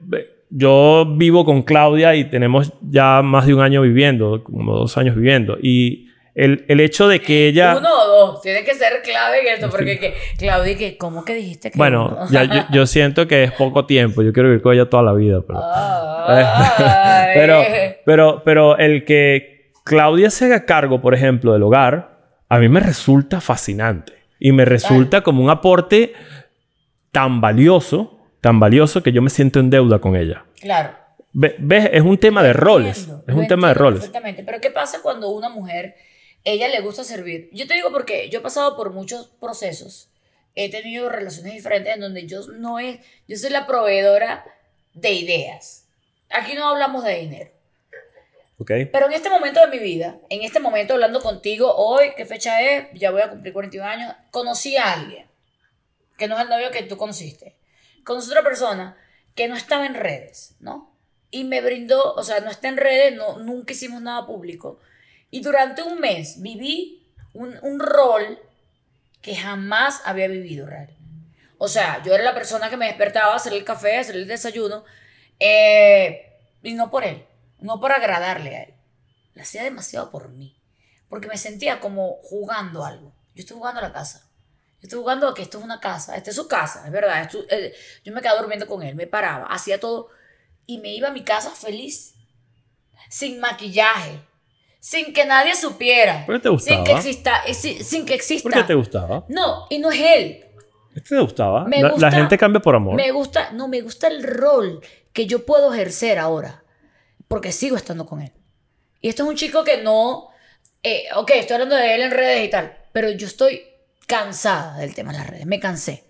yo vivo con Claudia y tenemos ya más de un año viviendo, como dos años viviendo, y el, el hecho de que ella... Uno o dos. Tiene que ser clave en esto. Porque, que, Claudia, que, ¿cómo que dijiste que Bueno, uno? ya, yo, yo siento que es poco tiempo. Yo quiero vivir con ella toda la vida, pero... Pero, pero, pero el que Claudia se haga cargo, por ejemplo, del hogar, a mí me resulta fascinante. Y me resulta como un aporte tan valioso, tan valioso que yo me siento en deuda con ella. Claro. Ve- ¿Ves? Es un tema de roles. Es un tema de roles. Perfectamente. Pero ¿qué pasa cuando una mujer, ella le gusta servir? Yo te digo porque yo he pasado por muchos procesos. He tenido relaciones diferentes en donde yo no es, yo soy la proveedora de ideas. Aquí no hablamos de dinero. ¿Ok? Pero en este momento de mi vida, en este momento hablando contigo, hoy, ¿qué fecha es? Ya voy a cumplir 41 años. Conocí a alguien, que no es el novio que tú conociste. Conocí a otra persona que no estaba en redes, ¿no? Y me brindó, o sea, no está en redes, no, nunca hicimos nada público. Y durante un mes viví un, un rol que jamás había vivido real. O sea, yo era la persona que me despertaba a hacer el café, a hacer el desayuno, eh, y no por él, no por agradarle a él. Lo hacía demasiado por mí, porque me sentía como jugando algo. Yo estoy jugando a la casa. Yo estoy jugando a que esto es una casa, esta es su casa, es verdad. esto- eh, yo me quedaba durmiendo con él, me paraba, hacía todo y me iba a mi casa feliz, sin maquillaje, sin que nadie supiera, ¿Por qué te gustaba? sin que exista, eh, sin, sin que exista. ¿Por qué te gustaba? No, y no es él. ¿Te gustaba? Me la, gusta- la gente cambia por amor. Me gusta, no, me gusta el rol que yo puedo ejercer ahora, porque sigo estando con él. Y esto es un chico que no, eh, ok, estoy hablando de él en redes y tal, pero yo estoy cansada del tema de las redes, me cansé.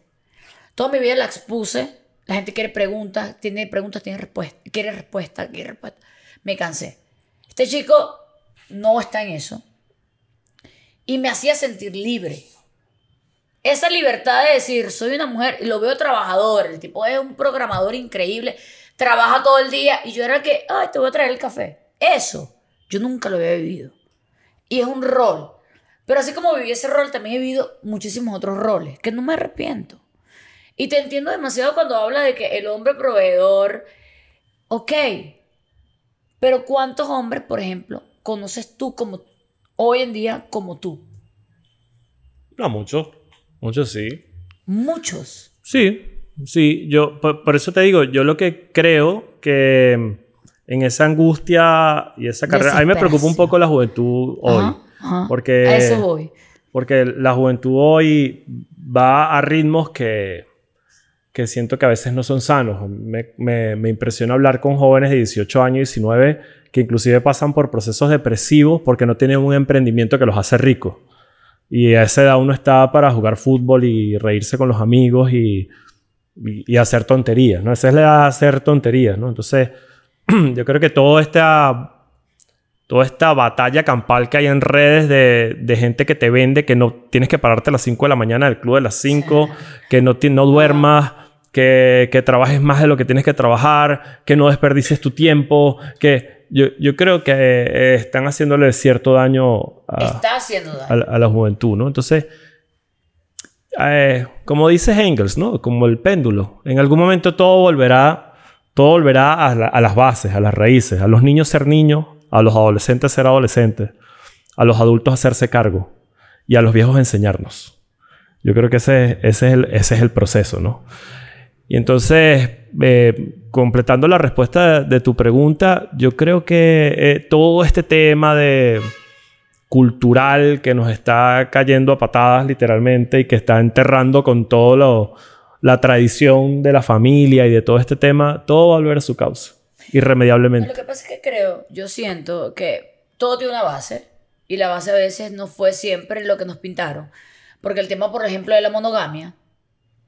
Toda mi vida la expuse, la gente quiere preguntas, tiene preguntas, tiene respuestas, quiere respuesta, quiere respuesta. Me cansé. Este chico no está en eso. y me hacía sentir libre. Esa libertad de decir, soy una mujer, y lo veo trabajador, el tipo es un programador increíble, trabaja todo el día, y yo era el que, ay, te voy a traer el café. Eso, yo nunca lo había vivido. Y es un rol. Pero así como viví ese rol, también he vivido muchísimos otros roles, que no me arrepiento. Y te entiendo demasiado cuando habla de que el hombre proveedor, ok, pero ¿cuántos hombres, por ejemplo, conoces tú como hoy en día como tú? No, muchos. Muchos sí. Muchos. Sí, sí. Yo, por, eso te digo, yo lo que creo que en esa angustia y esa carrera. A mí me preocupa un poco la juventud hoy. Porque, a eso voy. Porque la juventud hoy va a ritmos que, que siento que a veces no son sanos. Me, me, me, impresiona hablar con jóvenes de 18 años, 19, que inclusive pasan por procesos depresivos porque no tienen un emprendimiento que los hace ricos. Y a esa edad uno está para jugar fútbol y reírse con los amigos y, y, hacer tonterías, ¿no? Esa es la edad de hacer tonterías, ¿no? Entonces, yo creo que toda esta, toda esta batalla campal que hay en redes de, de, gente que te vende, que no tienes que pararte a las 5 de la mañana del club de las 5, que no, no duermas, que, que, trabajes más de lo que tienes que trabajar, que no desperdicies tu tiempo, que yo, yo creo que eh, están haciéndole cierto daño a, Está haciendo A, la juventud, ¿no? Entonces, eh, como dice Engels, ¿no? Como el péndulo. En algún momento todo volverá, todo volverá a, a, las bases, a las raíces. A los niños ser niños, a los adolescentes ser adolescentes, a los adultos hacerse cargo y a los viejos enseñarnos. Yo creo que ese, ese, es, el, ese es el proceso, ¿no? Y entonces, eh, completando la respuesta de, tu pregunta, yo creo que eh, todo este tema de cultural que nos está cayendo a patadas literalmente y que está enterrando con todo la tradición de la familia y de todo este tema, todo va a volver a su causa, irremediablemente. Lo que pasa es que creo, yo siento que todo tiene una base y la base a veces no fue siempre lo que nos pintaron, porque el tema, por ejemplo, de la monogamia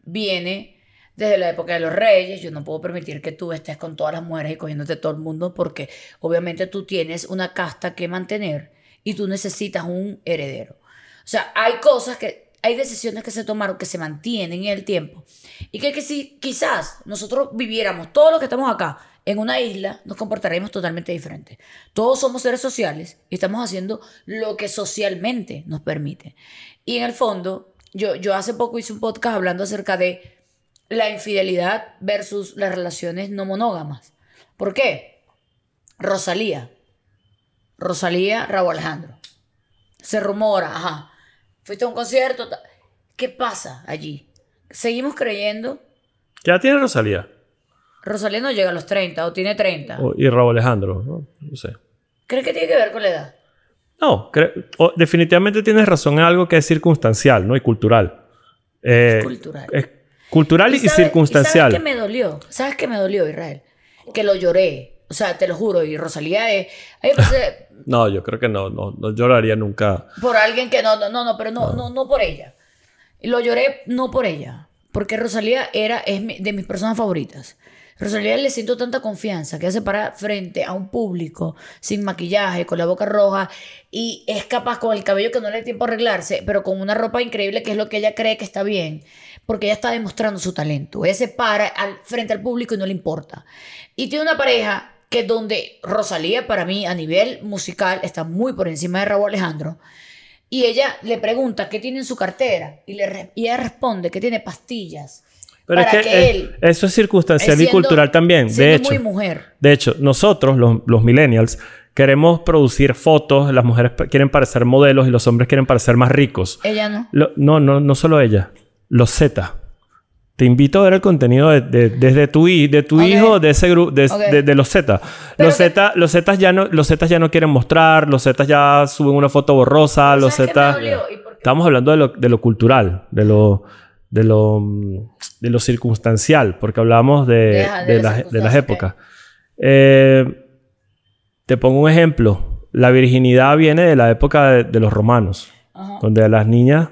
viene desde la época de los reyes. Yo no puedo permitir que tú estés con todas las mujeres y cogiéndote todo el mundo porque obviamente tú tienes una casta que mantener y tú necesitas un heredero. O sea, hay cosas que, hay decisiones que se tomaron que se mantienen en el tiempo y que, que si quizás nosotros viviéramos todos los que estamos acá en una isla, nos comportaríamos totalmente diferente. Todos somos seres sociales y estamos haciendo lo que socialmente nos permite. Y en el fondo, yo, yo hace poco hice un podcast hablando acerca de la infidelidad versus las relaciones no monógamas. ¿Por qué? Rosalía. Rosalía, Raúl Alejandro. Se rumora, ajá. Fuiste a un concierto. ¿Qué pasa allí? Seguimos creyendo. ¿Qué edad tiene Rosalía? Rosalía no llega a los 30 o tiene 30. y Raúl Alejandro, ¿no? No sé. ¿Crees que tiene que ver con la edad? No, definitivamente tienes razón en algo que es circunstancial, ¿no? Y cultural. Eh, cultural. Es Cultural y, circunstancial. ¿Sabes qué me dolió? ¿Sabes qué me dolió, Israel? Que lo lloré. O sea, te lo juro. Y Rosalía es... no, yo creo que no, no, no lloraría nunca. Por alguien que no, no, no, pero no, no, no, por ella. Lo lloré no por ella. Porque Rosalía era, es de mis personas favoritas. Rosalía le siento tanta confianza que hace para frente a un público sin maquillaje, con la boca roja y es capaz con el cabello que no le da tiempo a arreglarse, pero con una ropa increíble que es lo que ella cree que está bien porque ella está demostrando su talento. Ella se para al, frente al público y no le importa. Y tiene una pareja que donde Rosalía para mí a nivel musical está muy por encima de Raúl Alejandro. Y ella le pregunta qué tiene en su cartera y, le, y ella responde que tiene pastillas. Pero para es que, él, eso es circunstancial y cultural también. De hecho, muy mujer. de hecho, nosotros, los, los millennials, queremos producir fotos, las mujeres quieren parecer modelos y los hombres quieren parecer más ricos. Ella no. no, no, no solo ella los Z. Te invito a ver el contenido de, desde tu, de tu hijo, de ese grupo, de, los Z. Los Z, los Z ya no, los ya no quieren mostrar, los Z ya suben una foto borrosa, los Z. Estamos hablando de lo, de lo cultural, de lo, de lo, de lo circunstancial, porque hablamos de, de, las épocas. Eh, te pongo un ejemplo. La virginidad viene de la época de, los romanos, donde las niñas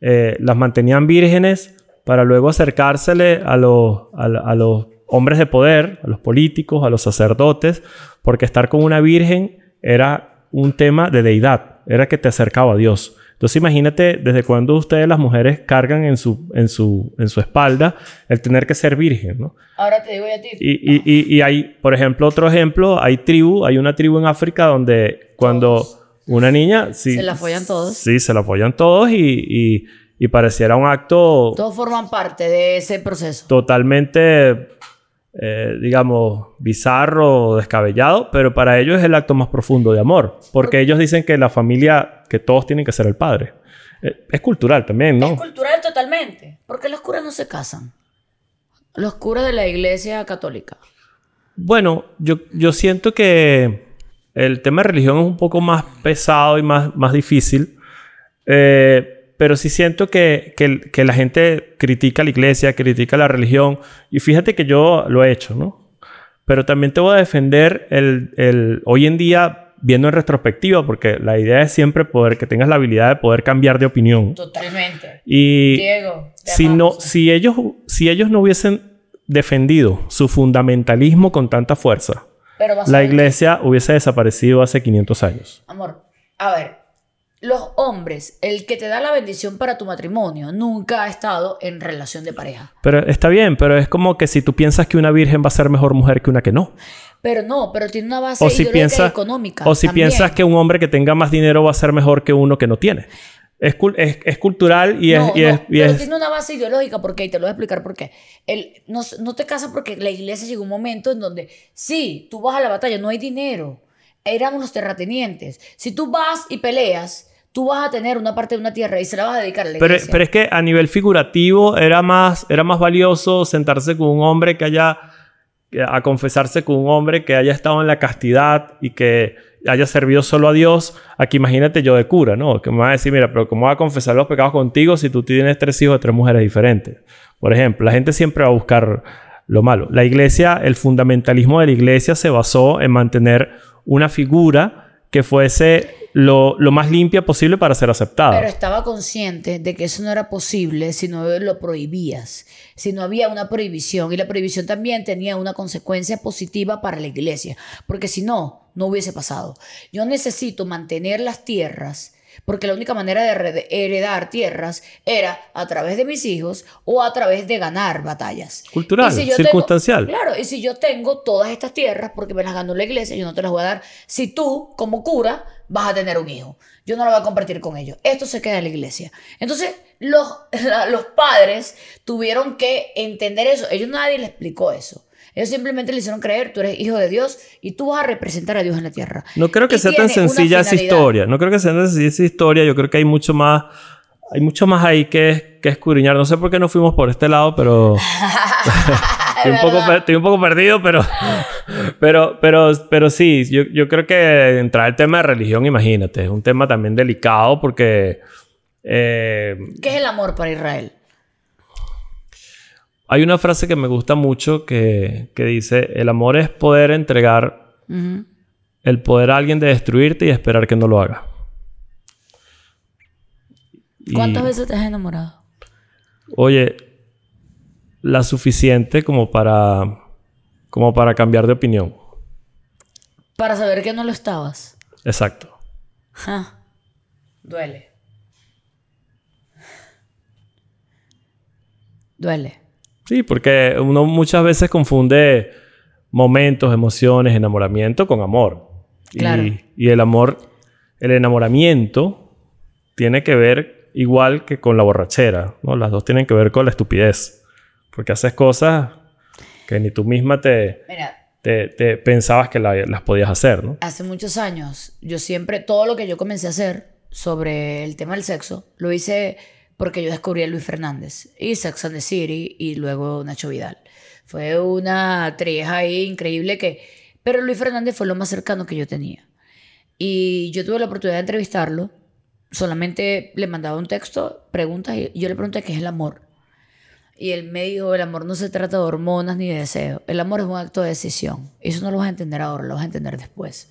eh, las mantenían vírgenes para luego acercársele a los, a, los hombres de poder, a los políticos, a los sacerdotes, porque estar con una virgen era un tema de deidad, era que te acercaba a Dios. Entonces imagínate desde cuándo ustedes las mujeres cargan en su, en su, en su espalda el tener que ser virgen, ¿no? Ahora te digo yo a ti. Y, y, y, y hay, por ejemplo, otro ejemplo, hay tribu, hay una tribu en África donde cuando una niña... Sí, Se la follan todos. Sí, se la follan todos y, y, y pareciera un acto Todos forman parte de ese proceso. totalmente, eh, digamos, bizarro descabellado, pero para ellos es el acto más profundo de amor, porque ellos dicen que la familia, que todos tienen que ser el padre. Eh, Es cultural también, Es ¿no? cultural totalmente. Porque los curas no se casan. Los curas de la iglesia católica. Bueno, yo, yo siento que el tema de religión es un poco más pesado y más, más difícil. Eh, pero sí siento que, que- que la gente critica la iglesia, critica la religión. Y fíjate que yo lo he hecho, ¿no? Pero también te voy a defender el, el- hoy en día viendo en retrospectiva, porque la idea es siempre poder que tengas la habilidad de poder cambiar de opinión. Totalmente. Y Diego. si, no, si, ellos, si ellos no hubiesen defendido su fundamentalismo con tanta fuerza, Pero la que- iglesia hubiese desaparecido hace 500 años. Amor, a ver. Los hombres, el que te da la bendición para tu matrimonio, nunca ha estado en relación de pareja. Pero está bien, pero es como que si tú piensas que una virgen va a ser mejor mujer que una que no. Pero no, pero tiene una base O si, piensas, económica. o si también. piensas que un hombre que tenga más dinero va a ser mejor que uno que no tiene. Es, es, es cultural y es... no, y no, es- y pero es- tiene una base ideológica porque y te lo voy a explicar por qué. El, no, no te casas porque la iglesia llegó un momento en donde sí, tú vas a la batalla, no hay dinero. Éramos los terratenientes. Si tú vas y peleas, tú vas a tener una parte de una tierra y se la vas a dedicar a la Pero, iglesia. pero es que a nivel figurativo era más, era más valioso sentarse con un hombre que haya, a confesarse con un hombre que haya estado en la castidad y que haya servido solo a Dios, a que imagínate yo de cura, ¿no? Que me va a decir, mira, pero ¿cómo va a confesar los pecados contigo si tú tienes tres hijos de tres mujeres diferentes? Por ejemplo, la gente siempre va a buscar lo malo. La iglesia, el fundamentalismo de la iglesia se basó en mantener una figura que fuese lo, lo más limpia posible para ser aceptada. Pero estaba consciente de que eso no era posible si no lo prohibías, si no había una prohibición. Y la prohibición también tenía una consecuencia positiva para la iglesia, porque si no, no hubiese pasado. Yo necesito mantener las tierras, porque la única manera de hered- heredar tierras era a través de mis hijos o a través de ganar batallas. Cultural, si circunstancial. tengo- claro, y si yo tengo todas estas tierras porque me las ganó la iglesia, yo no te las voy a dar. Si tú, como cura, vas a tener un hijo, yo no lo voy a compartir con ellos. Esto se queda en la iglesia. Entonces, los, los padres tuvieron que entender eso. Ellos nadie les explicó eso. Ellos simplemente le hicieron creer, tú eres hijo de Dios y tú vas a representar a Dios en la tierra. No creo que sea tan sencilla esa historia. No creo que sea tan sencilla esa historia. Yo creo que hay mucho más. Hay mucho más ahí que, que escudriñar. No sé por qué no fuimos por este lado, pero. estoy, un poco, verdad. per- estoy un poco perdido, pero. Pero, pero, pero sí, yo, yo creo que entrar el tema de religión, imagínate, es un tema también delicado porque. eh, ¿Qué es el amor para Israel? Hay una frase que me gusta mucho que, que dice: El amor es poder entregar el poder a alguien de destruirte y esperar que no lo haga. Y- ¿Cuántas veces te has enamorado? Oye, la suficiente como para como para cambiar de opinión. Para saber que no lo estabas. Exacto. Ja. Duele. Duele. Sí, porque uno muchas veces confunde momentos, emociones, enamoramiento con amor. Y- el amor, el enamoramiento tiene que ver igual que con la borrachera, ¿no? Las dos tienen que ver con la estupidez. Porque haces cosas que ni tú misma te, Mira, te, te pensabas que la- las podías hacer, ¿no? hace muchos años, yo siempre, todo lo que yo comencé a hacer sobre el tema del sexo, lo hice porque yo descubrí a Luis Fernández y Sex and the City y luego Nacho Vidal. Fue una trieja ahí increíble que... Pero Luis Fernández fue lo más cercano que yo tenía. Y yo tuve la oportunidad de entrevistarlo. Solamente le mandaba un texto, preguntas, y yo le pregunté qué es el amor. Y él me dijo, el amor no se trata de hormonas ni de deseo. El amor es un acto de decisión. Eso no lo vas a entender ahora, lo vas a entender después.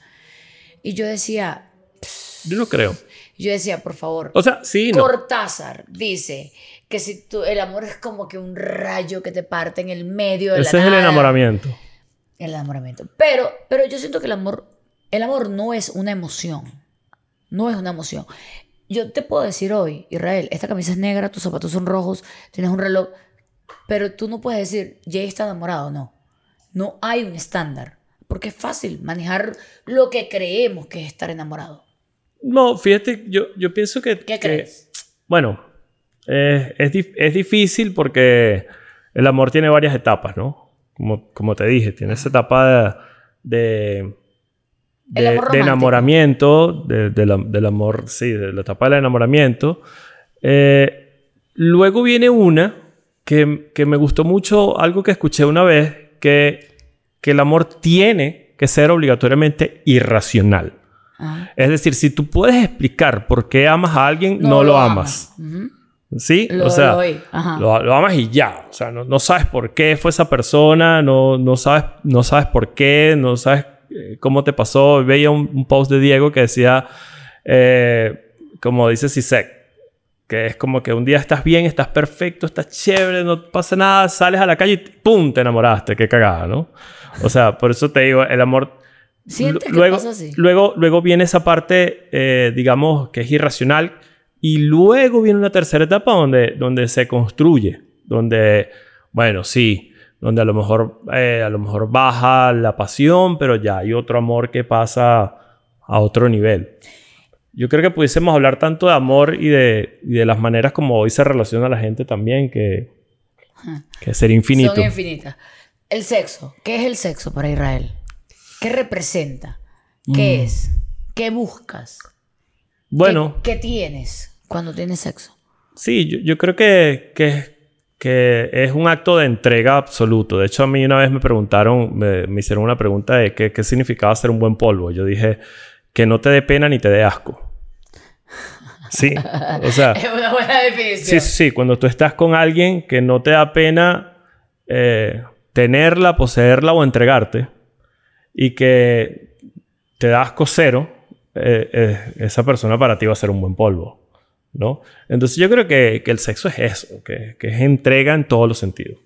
Y yo decía, Yo no creo. Yo decía, por favor, O sea, sí, no. Cortázar dice que si tú, el amor es como que un rayo que te parte en el medio de Ese la es el enamoramiento. El enamoramiento. Pero, pero yo siento que el amor, el amor no es una emoción. No es una emoción. yo te puedo decir hoy, Israel, esta camisa es negra, tus zapatos son rojos, tienes un reloj, pero tú no puedes decir, Jay está enamorado, no. No hay un estándar, porque es fácil manejar lo que creemos que es estar enamorado. No, fíjate, yo, yo pienso que... ¿Qué que- crees? bueno, eh, es, dif- es difícil porque el amor tiene varias etapas, ¿no? Como, como te dije, tiene esa etapa de, de, enamoramiento, de- de la- del amor, sí, de la etapa del enamoramiento. Eh, luego viene una que, que me gustó mucho, algo que escuché una vez, que, que el amor tiene que ser obligatoriamente irracional. Ah. Es decir, si tú puedes explicar por qué amas a alguien, no, lo amas. ¿Sí? Lo o sea, lo, lo amas y ya. O sea, no, no sabes por qué fue esa persona, no, no, sabes, no sabes por qué, no sabes eh, cómo te pasó. Veía un, un post de Diego que decía, eh, como dice Sisek, que es como que un día estás bien, estás perfecto, estás chévere, no pasa nada, sales a la calle y ¡pum! te enamoraste. Qué cagada, ¿no? O sea, por eso te digo, el amor ¿Sientes que luego, pasa así? Luego, luego viene esa parte, eh, digamos, que es irracional. Y luego viene una tercera etapa donde, donde se construye. Donde, bueno, sí, donde a lo mejor, eh, a lo mejor baja la pasión, pero ya hay otro amor que pasa a otro nivel. Yo creo que pudiésemos hablar tanto de amor y de, y de las maneras como hoy se relaciona la gente también, que, que sería infinito. Son infinitas. El sexo. ¿Qué es el sexo para Israel? ¿Qué representa? ¿Qué Mm. es? ¿Qué buscas? bueno. ¿Qué, qué tienes cuando tienes sexo? Sí, yo, yo creo que, que, que es un acto de entrega absoluto. De hecho, a mí una vez me preguntaron, me, me hicieron una pregunta de qué, qué significaba ser un buen polvo. Yo dije que no te dé pena ni te dé asco. Sí, o sea, Es una buena definición. sí, sí, cuando tú estás con alguien que no te da pena eh, tenerla, poseerla o entregarte y que te da asco cero, eh, eh, esa persona para ti va a ser un buen polvo. ¿no? Entonces yo creo que, que el sexo es eso, que, que es entrega en todos los sentidos.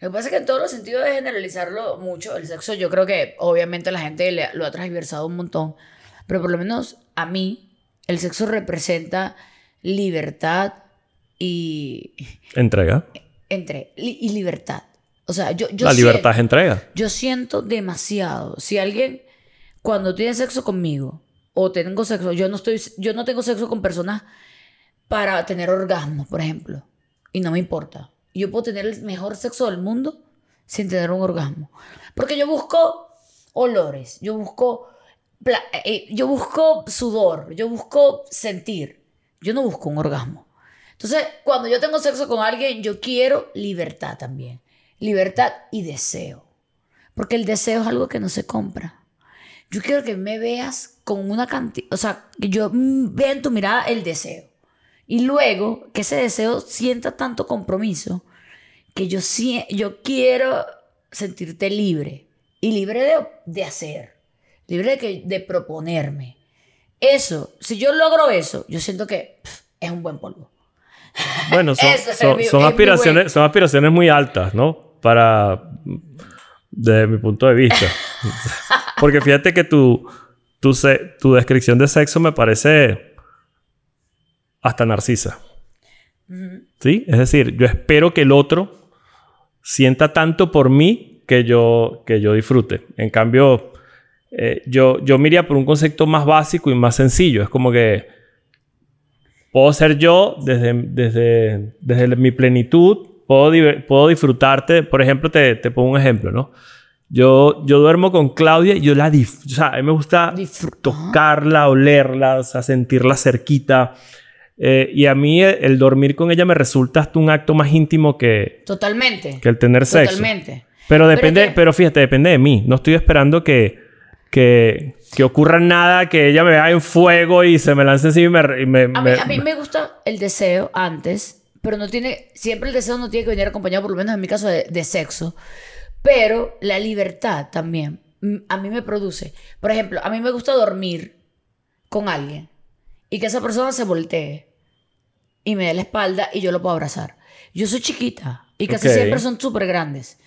Lo que pasa es que en todos los sentidos de generalizarlo mucho, el sexo yo creo que obviamente la gente le- lo ha transversado un montón, pero por lo menos a mí el sexo representa libertad y Entrega. entre li- y libertad. O sea, yo, yo La libertad es entrega. Yo siento demasiado. Si alguien, cuando tiene sexo conmigo, o tengo sexo, yo no estoy, yo no tengo sexo con personas para tener orgasmos, por ejemplo. Y no me importa. Yo puedo tener el mejor sexo del mundo sin tener un orgasmo. Porque yo busco olores, yo busco, pla- eh, yo busco sudor, yo busco sentir. Yo no busco un orgasmo. Entonces, cuando yo tengo sexo con alguien, yo quiero libertad también. Libertad y deseo. Porque el deseo es algo que no se compra. Yo quiero que me veas con una cantidad, o sea, que yo vea en tu mirada el deseo. Y luego que ese deseo sienta tanto compromiso que yo, yo quiero sentirte libre. Y libre de, de hacer. Libre de, que, de proponerme. Eso, si yo logro eso, yo siento que pff, es un buen polvo. Bueno, son, es son- mi- aspiraciones, son aspiraciones muy altas, ¿no? Para... Desde mi punto de vista. Porque fíjate que tu, tu, se- tu descripción de sexo me parece hasta narcisa. ¿Sí? Es decir, yo espero que el otro sienta tanto por mí que yo, que yo disfrute. En cambio, eh, yo, yo me iría por un concepto más básico y más sencillo. Es como que puedo ser yo desde, desde, desde mi plenitud, puedo, puedo disfrutarte. Por ejemplo, te, te pongo un ejemplo, ¿no? Yo, yo duermo con Claudia y yo la dif o sea, a mí me gusta Disfruta. tocarla, olerla, o sea, sentirla cerquita. Eh, y a mí el, el dormir con ella me resulta hasta un acto más íntimo que, Totalmente. que el tener sexo. Totalmente. Pero Pero depende, que- pero fíjate, depende de mí. No estoy esperando que, que, que ocurra nada, que ella me vea en fuego y se me lance encima y me... y me- A mí, me- a mí me gusta el deseo antes, pero no tiene, siempre el deseo no tiene que venir acompañado, por lo menos en mi caso, de, de sexo. Pero la libertad también mm, a mí me produce. Por ejemplo, a mí me gusta dormir con alguien y que esa persona se voltee y me dé la espalda y yo lo puedo abrazar. Yo soy chiquita y casi siempre son súper grandes.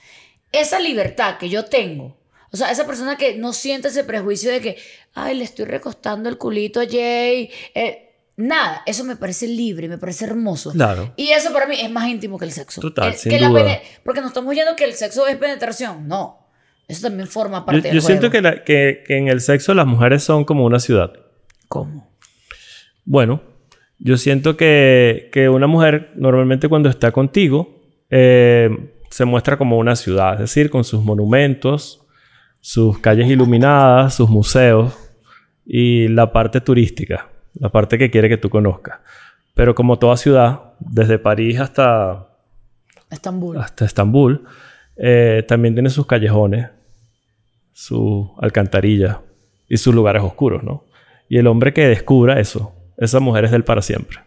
Esa libertad que yo tengo, o sea, esa persona que no siente ese prejuicio de que, ay, le estoy recostando el culito a Jay, eh, nada, eso me parece libre, me parece hermoso. Claro. Y eso para mí es más íntimo que el sexo. Total, Eh, sin que la duda. pene- porque nos estamos yendo que el sexo es penetración. No. Eso también forma parte Yo, del yo siento juego. que, la- que- que en el sexo las mujeres son como una ciudad. ¿Cómo? Bueno, yo siento que, que una mujer normalmente cuando está contigo eh, se muestra como una ciudad, es decir, con sus monumentos, sus calles iluminadas, sus museos y la parte turística, la parte que quiere que tú conozcas. Pero como toda ciudad, desde París hasta, Estambul. hasta Estambul, eh, también tiene sus callejones, sus alcantarillas y sus lugares oscuros, ¿no? Y el hombre que descubra eso, esa mujer es del para siempre.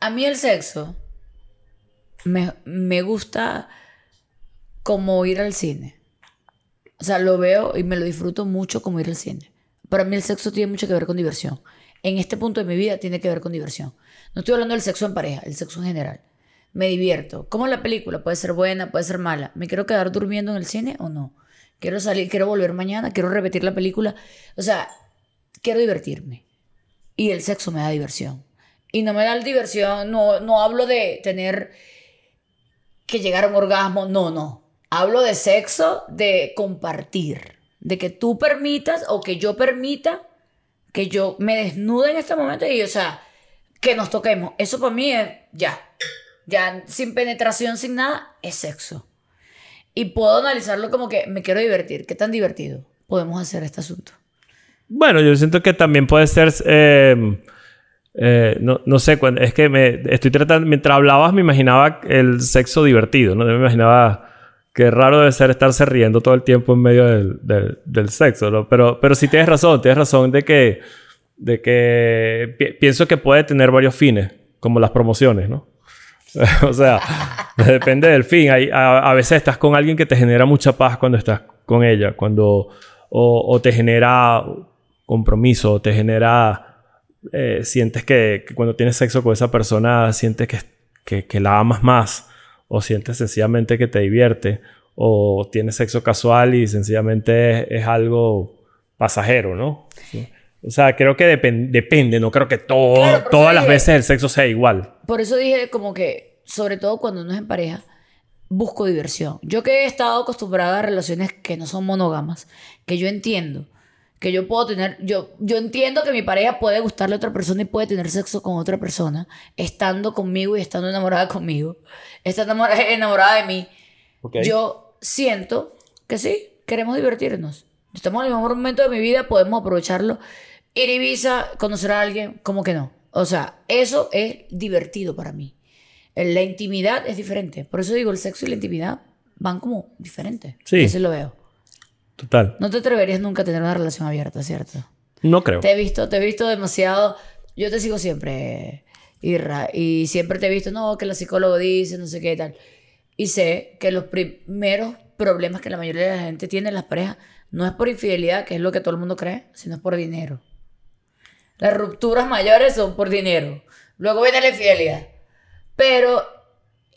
A mí el sexo me, me gusta como ir al cine. O sea, lo veo y me lo disfruto mucho como ir al cine. Para mí el sexo tiene mucho que ver con diversión. En este punto de mi vida tiene que ver con diversión. No estoy hablando del sexo en pareja, el sexo en general. Me divierto. Como la película, puede ser buena, puede ser mala. ¿Me quiero quedar durmiendo en el cine o no? Quiero salir, quiero volver mañana, quiero repetir la película. O sea, quiero divertirme. Y el sexo me da diversión. Y no me da diversión, no, no hablo de tener que llegar a un orgasmo, no, no. Hablo de sexo, de compartir, de que tú permitas o que yo permita que yo me desnude en este momento y, o sea, que nos toquemos. Eso para mí es ya. Ya sin penetración, sin nada, es sexo. Y puedo analizarlo como que me quiero divertir. ¿Qué tan divertido podemos hacer este asunto? Bueno, yo siento que también puede ser... eh, eh, no, no sé, es que me estoy tratando... Mientras hablabas me imaginaba el sexo divertido, ¿no? Me imaginaba... Qué raro debe ser estarse riendo todo el tiempo en medio del, del- del sexo, ¿no? Pero, pero sí tienes razón, tienes razón de que, de que pi- pienso que puede tener varios fines, como las promociones, ¿no? o sea, depende del fin. Hay, a, a veces estás con alguien que te genera mucha paz cuando estás con ella, cuando o, o te genera compromiso, o te genera, eh, sientes que, que cuando tienes sexo con esa persona, sientes que, que, que la amas más, o sientes sencillamente que te divierte, o tienes sexo casual y sencillamente es, es algo pasajero, ¿no? Sí. O sea, creo que depen- depende, no creo que todo, Claro, todas las dije- veces el sexo sea igual. Por eso dije como que, sobre todo cuando uno es en pareja, busco diversión. Yo que he estado acostumbrada a relaciones que no son monógamas, que yo entiendo, que yo puedo tener, yo, yo entiendo que mi pareja puede gustarle a otra persona y puede tener sexo con otra persona, estando conmigo y estando enamorada conmigo, está enamorada, enamorada de mí. Yo siento que sí, queremos divertirnos. Estamos en el mejor momento de mi vida, podemos aprovecharlo. Ir a Ibiza, conocer a alguien, ¿cómo que no? O sea, eso es divertido para mí. La intimidad es diferente. Por eso digo, el sexo y la intimidad van como diferentes. Sí. Así lo veo. Total. No te atreverías nunca a tener una relación abierta, ¿cierto? No creo. Te he visto, te he visto demasiado. Yo te sigo siempre, Irra, y siempre te he visto, no, que la psicóloga dice, no sé qué y tal. Y sé que los primeros problemas que la mayoría de la gente tiene en las parejas no es por infidelidad, que es lo que todo el mundo cree, sino por dinero. Las rupturas mayores son por dinero. Luego viene la infidelidad. Pero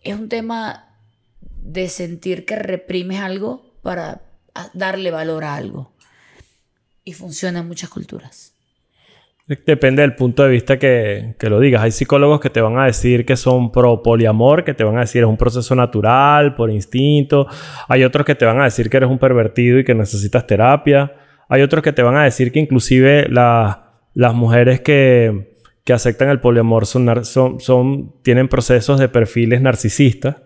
es un tema de sentir que reprimes algo para darle valor a algo. Y funciona en muchas culturas. Depende del punto de vista que, que lo digas. Hay psicólogos que te van a decir que son pro poliamor, que te van a decir es un proceso natural, por instinto. Hay otros que te van a decir que eres un pervertido y que necesitas terapia. Hay otros que te van a decir que inclusive la- las mujeres que, que aceptan el poliamor son, son, son, tienen procesos de perfiles narcisistas.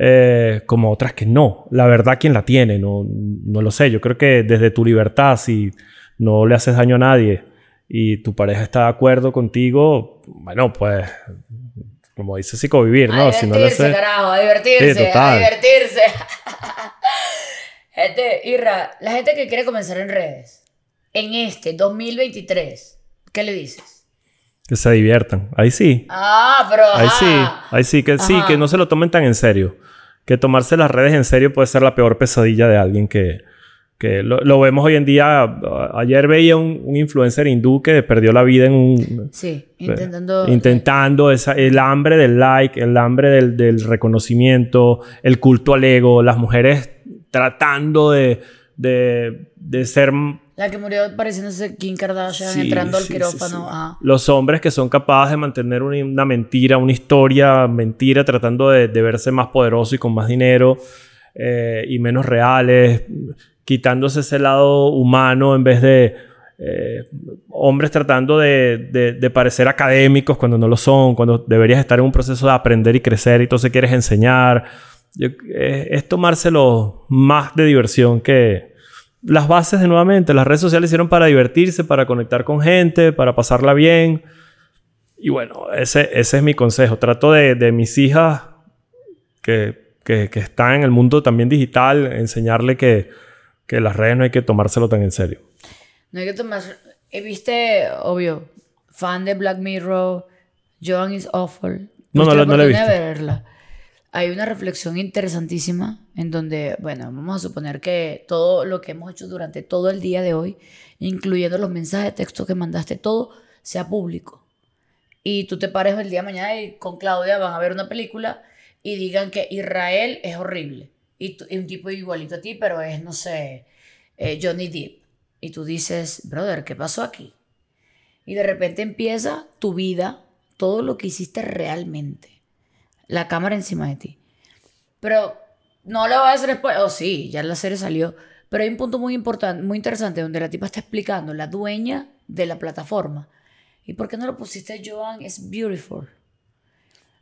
Eh, como otras que no. La verdad, ¿quién la tiene? No, no lo sé. Yo creo que desde tu libertad, si no le haces daño a nadie y tu pareja está de acuerdo contigo, bueno, pues, como dice psicovivir, ¿no? A Si no le divertirse, carajo, a divertirse, Sí, a total. divertirse. gente, Irra, la gente que quiere comenzar en redes, en este 2023, ¿qué le dices? Que se diviertan. Ahí sí. Ah, pero. Ahí sí. Ahí sí. Que sí, que no se lo tomen tan en serio. Que tomarse las redes en serio puede ser la peor pesadilla de alguien que... que lo, lo vemos hoy en día. Ayer veía un, un influencer hindú que perdió la vida en un... Sí, intentando. Intentando esa- el hambre del like, el hambre del, del reconocimiento, el culto al ego, las mujeres tratando de, de, de ser La que murió pareciéndose Kim Kardashian Sí, entrando al sí, quirófano. sí. Ah. Los hombres que son capaces de mantener una, una mentira, una historia, mentira, tratando de, de verse más poderoso y con más dinero eh, y menos reales, quitándose ese lado humano en vez de eh, hombres tratando de, de- de parecer académicos cuando no lo son, cuando deberías estar en un proceso de aprender y crecer y entonces quieres enseñar. Yo- eh, es tomárselo más de diversión que, las bases de nuevamente, las redes sociales hicieron para divertirse, para conectar con gente, para pasarla bien. Y bueno, ese, ese es mi consejo. Trato de, de mis hijas que, que, que están en el mundo también digital, enseñarle que, que las redes no hay que tomárselo tan en serio. No hay que tomar. eh, Viste, obvio, fan de Black Mirror, Joan is Awful. No, no ¿Tuviste la- no la he visto. verla? Hay una reflexión interesantísima en donde, bueno, vamos a suponer que todo lo que hemos hecho durante todo el día de hoy, incluyendo los mensajes de texto que mandaste, todo sea público. Y tú te pares el día de mañana y con Claudia van a ver una película y digan que Israel es horrible. Y, un tipo igualito a ti, pero es, no sé, eh, Johnny Depp. Y tú dices, brother, ¿qué pasó aquí? Y de repente empieza tu vida, todo lo que hiciste realmente. La cámara encima de ti. Pero no le voy a hacer spoiler. Oh, sí, ya la serie salió. Pero hay un punto muy importante, muy interesante, donde la tipa está explicando, la dueña de la plataforma. ¿Y por qué no lo pusiste, Joan? Es beautiful.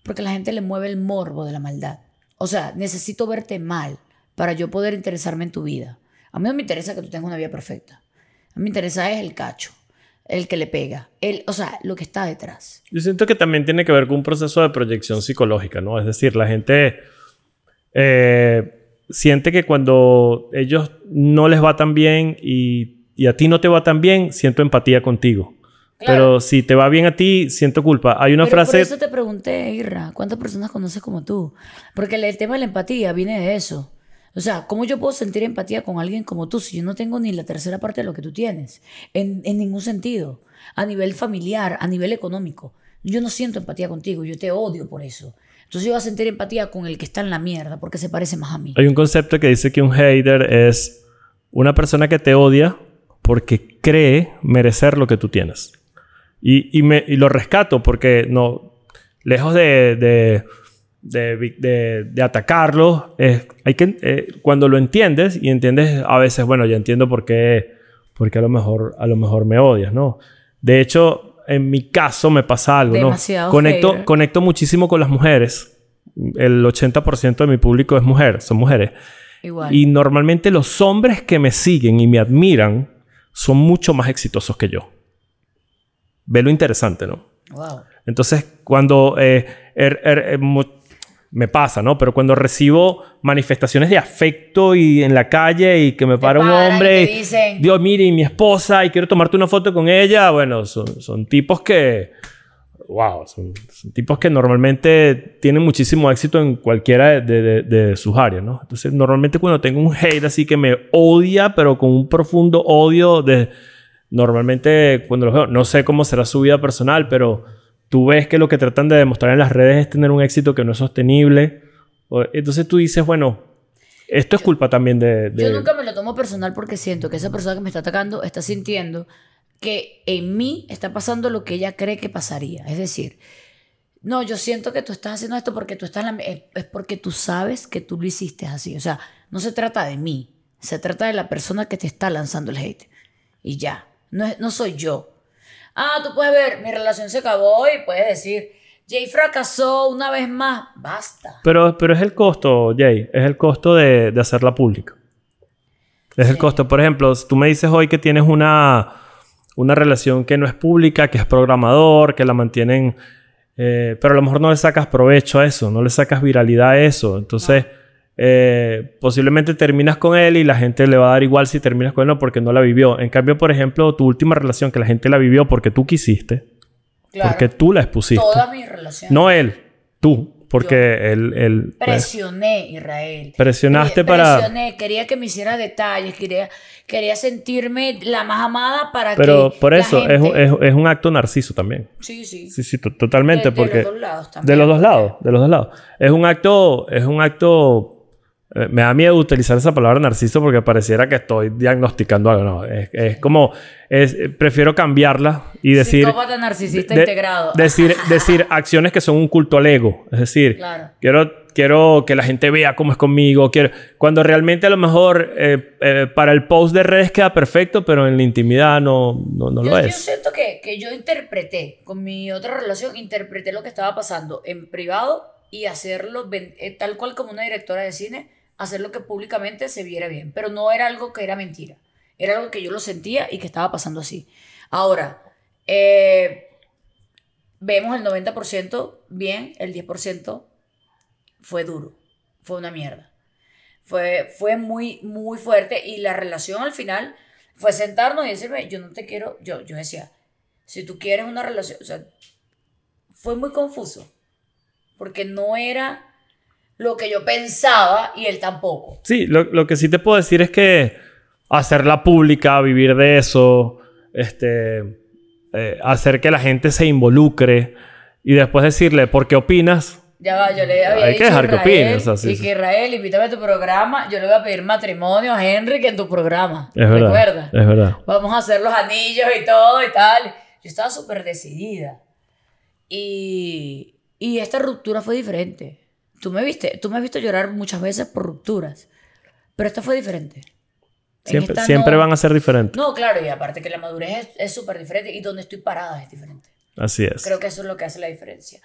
Porque la gente le mueve el morbo de la maldad. O sea, necesito verte mal para yo poder interesarme en tu vida. A mí no me interesa que tú tengas una vida perfecta. A mí me interesa es el cacho, el que le pega, el, o sea, lo que está detrás. Yo siento que también tiene que ver con un proceso de proyección psicológica, ¿no? Es decir, la gente eh, siente que cuando ellos no les va tan bien y, y a ti no te va tan bien, siento empatía contigo. Claro. Pero si te va bien a ti, siento culpa. Hay una Pero frase... Por eso te pregunté, Irra, ¿cuántas personas conoces como tú? Porque el, el tema de la empatía viene de eso. O sea, ¿cómo yo puedo sentir empatía con alguien como tú si yo no tengo ni la tercera parte de lo que tú tienes? En, en ningún sentido. A nivel familiar, a nivel económico. Yo no siento empatía contigo, yo te odio por eso. Entonces yo voy a sentir empatía con el que está en la mierda porque se parece más a mí. Hay un concepto que dice que un hater es una persona que te odia porque cree merecer lo que tú tienes. Y, y me, y lo rescato porque no, lejos de, de, de, de- de atacarlo, es- hay que, eh, cuando lo entiendes y entiendes a veces, bueno, ya entiendo por qué, por qué a, lo mejor, a lo mejor me odias, ¿no? De hecho, en mi caso me pasa algo, ¿no? Demasiado Conecto, hater. conecto muchísimo con las mujeres. El 80% de mi público es mujer, son mujeres. Igual. Y normalmente los hombres que me siguen y me admiran son mucho más exitosos que yo. Ve lo interesante, ¿no? Wow. Entonces, cuando eh, er- er- eh, me pasa, ¿no? Pero cuando recibo manifestaciones de afecto y en la calle y que me para un y hombre, dicen- Dios, mire, y mi esposa y quiero tomarte una foto con ella, bueno, son, son tipos que, wow, son, son tipos que normalmente tienen muchísimo éxito en cualquiera de, de- de sus áreas, ¿no? Entonces, normalmente cuando tengo un hate así que me odia, pero con un profundo odio de... Normalmente cuando los veo, no sé cómo será su vida personal, pero tú ves que lo que tratan de demostrar en las redes es tener un éxito que no es sostenible. Entonces tú dices, bueno, esto es culpa también de... de- Yo nunca me lo tomo personal porque siento que esa persona que me está atacando está sintiendo que en mí está pasando lo que ella cree que pasaría. Es decir, no, yo siento que tú estás haciendo esto porque tú estás la- es porque tú sabes que tú lo hiciste así. O sea, no se trata de mí, se trata de la persona que te está lanzando el hate. Y ya, no, es- no soy yo. Ah, tú puedes ver, mi relación se acabó y puedes decir, Jay fracasó una vez más. Basta. Pero, pero es el costo, Jay, es el costo de, de hacerla pública. Es el costo. Por ejemplo, si tú me dices hoy que tienes una, una relación que no es pública, que es programador, que la mantienen, eh, pero a lo mejor no le sacas provecho a eso, no le sacas viralidad a eso. Entonces, eh, posiblemente terminas con él y la gente le va a dar igual si terminas con él o no porque no la vivió. En cambio, por ejemplo, tu última relación que la gente la vivió porque tú quisiste, Claro. porque tú la expusiste. Todas mis relaciones. No él, tú. Porque él, él, pues, Presioné, Israel. Presionaste para- Presioné, quería que me hiciera detalles, quería, quería sentirme la más amada para Pero que. por la eso es, gente- es, es un acto narciso también. Sí, sí. Sí, sí, to- totalmente. De- de porque los dos lados también, de los dos lados, de los dos lados. Es un acto, es un acto eh, me da miedo utilizar esa palabra narciso porque pareciera que estoy diagnosticando algo. No, es, es como, es, prefiero cambiarla y decir... Psicópata narcisista de- integrado. Decir, decir acciones que son un culto al ego. Es decir, Claro. quiero, quiero que la gente vea cómo es conmigo. Quiero, cuando realmente a lo mejor eh, eh, para el post de redes queda perfecto, pero en la intimidad no, no, no yo, lo yo es. siento que, que yo interpreté, con mi otra relación, interpreté lo que estaba pasando en privado y hacerlo eh, tal cual como una directora de cine, hacerlo que públicamente se viera bien. Pero no era algo que era mentira. Era algo que yo lo sentía y que estaba pasando así. Ahora, eh, vemos el 90% bien, el 10% fue duro, fue una mierda. Fue, fue muy, muy fuerte y la relación al final fue sentarnos y decirme, yo no te quiero, yo, yo decía, si tú quieres una relación, o sea, fue muy confuso, porque no era lo que yo pensaba y él tampoco. Sí, lo, lo que sí te puedo decir es que hacerla pública, vivir de eso, este, eh, hacer que la gente se involucre y después decirle, ¿por qué opinas? Ya va, yo le había Hay que dicho a dejar que Israel, opines, así y que Israel, invítame a tu programa, yo le voy a pedir matrimonio a Henry que en tu programa. Es verdad. ¿Recuerdas? Es verdad. Vamos a hacer los anillos y todo y tal. Yo estaba súper decidida. Y, y esta ruptura fue diferente. Tú me viste, tú me has visto llorar muchas veces por rupturas, pero esta fue diferente. En Siempre, siempre no- van a ser diferentes. No, claro, y aparte que la madurez es- es súper diferente y donde estoy parada es diferente. Así es. Creo que eso es lo que hace la diferencia.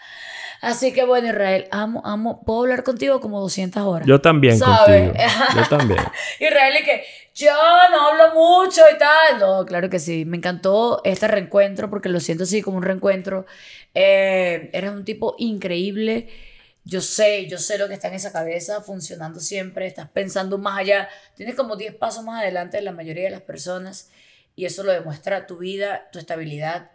Así que bueno, Israel, amo, amo. Puedo hablar contigo como 200 horas. Yo también ¿Sabes? contigo. Yo también. Israel y que yo no hablo mucho y tal. No, claro que sí. Me encantó este reencuentro porque lo siento así como un reencuentro. Eh, eres un tipo increíble. Yo sé, yo sé lo que está en esa cabeza funcionando siempre. Estás pensando más allá. Tienes como 10 pasos más adelante de la mayoría de las personas. Y eso lo demuestra tu vida, tu estabilidad,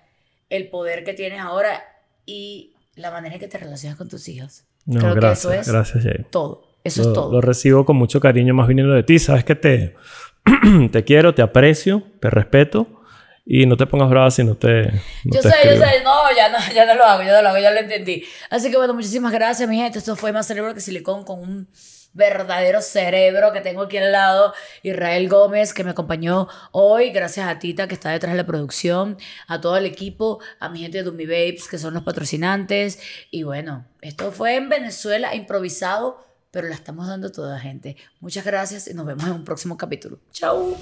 el poder que tienes ahora y la manera en que te relacionas con tus hijos. No, Creo gracias. que eso es Gracias, Jay. todo. Eso lo, es todo. lo recibo con mucho cariño más viniendo de ti. Sabes que te, te quiero, te aprecio, te respeto y no te pongas brava si no te. no yo te sé, yo sé, no ya, no, ya no lo hago, ya no lo hago, ya lo entendí. Así que bueno, muchísimas gracias, mi gente. Esto fue más cerebro que silicón con un verdadero cerebro que tengo aquí al lado. Israel Gómez, que me acompañó hoy. Gracias a Tita, que está detrás de la producción. A todo el equipo, a mi gente de Dumi Babes, que son los patrocinantes. Y bueno, esto fue en Venezuela improvisado, pero la estamos dando toda, gente. Muchas gracias y nos vemos en un próximo capítulo. Chau.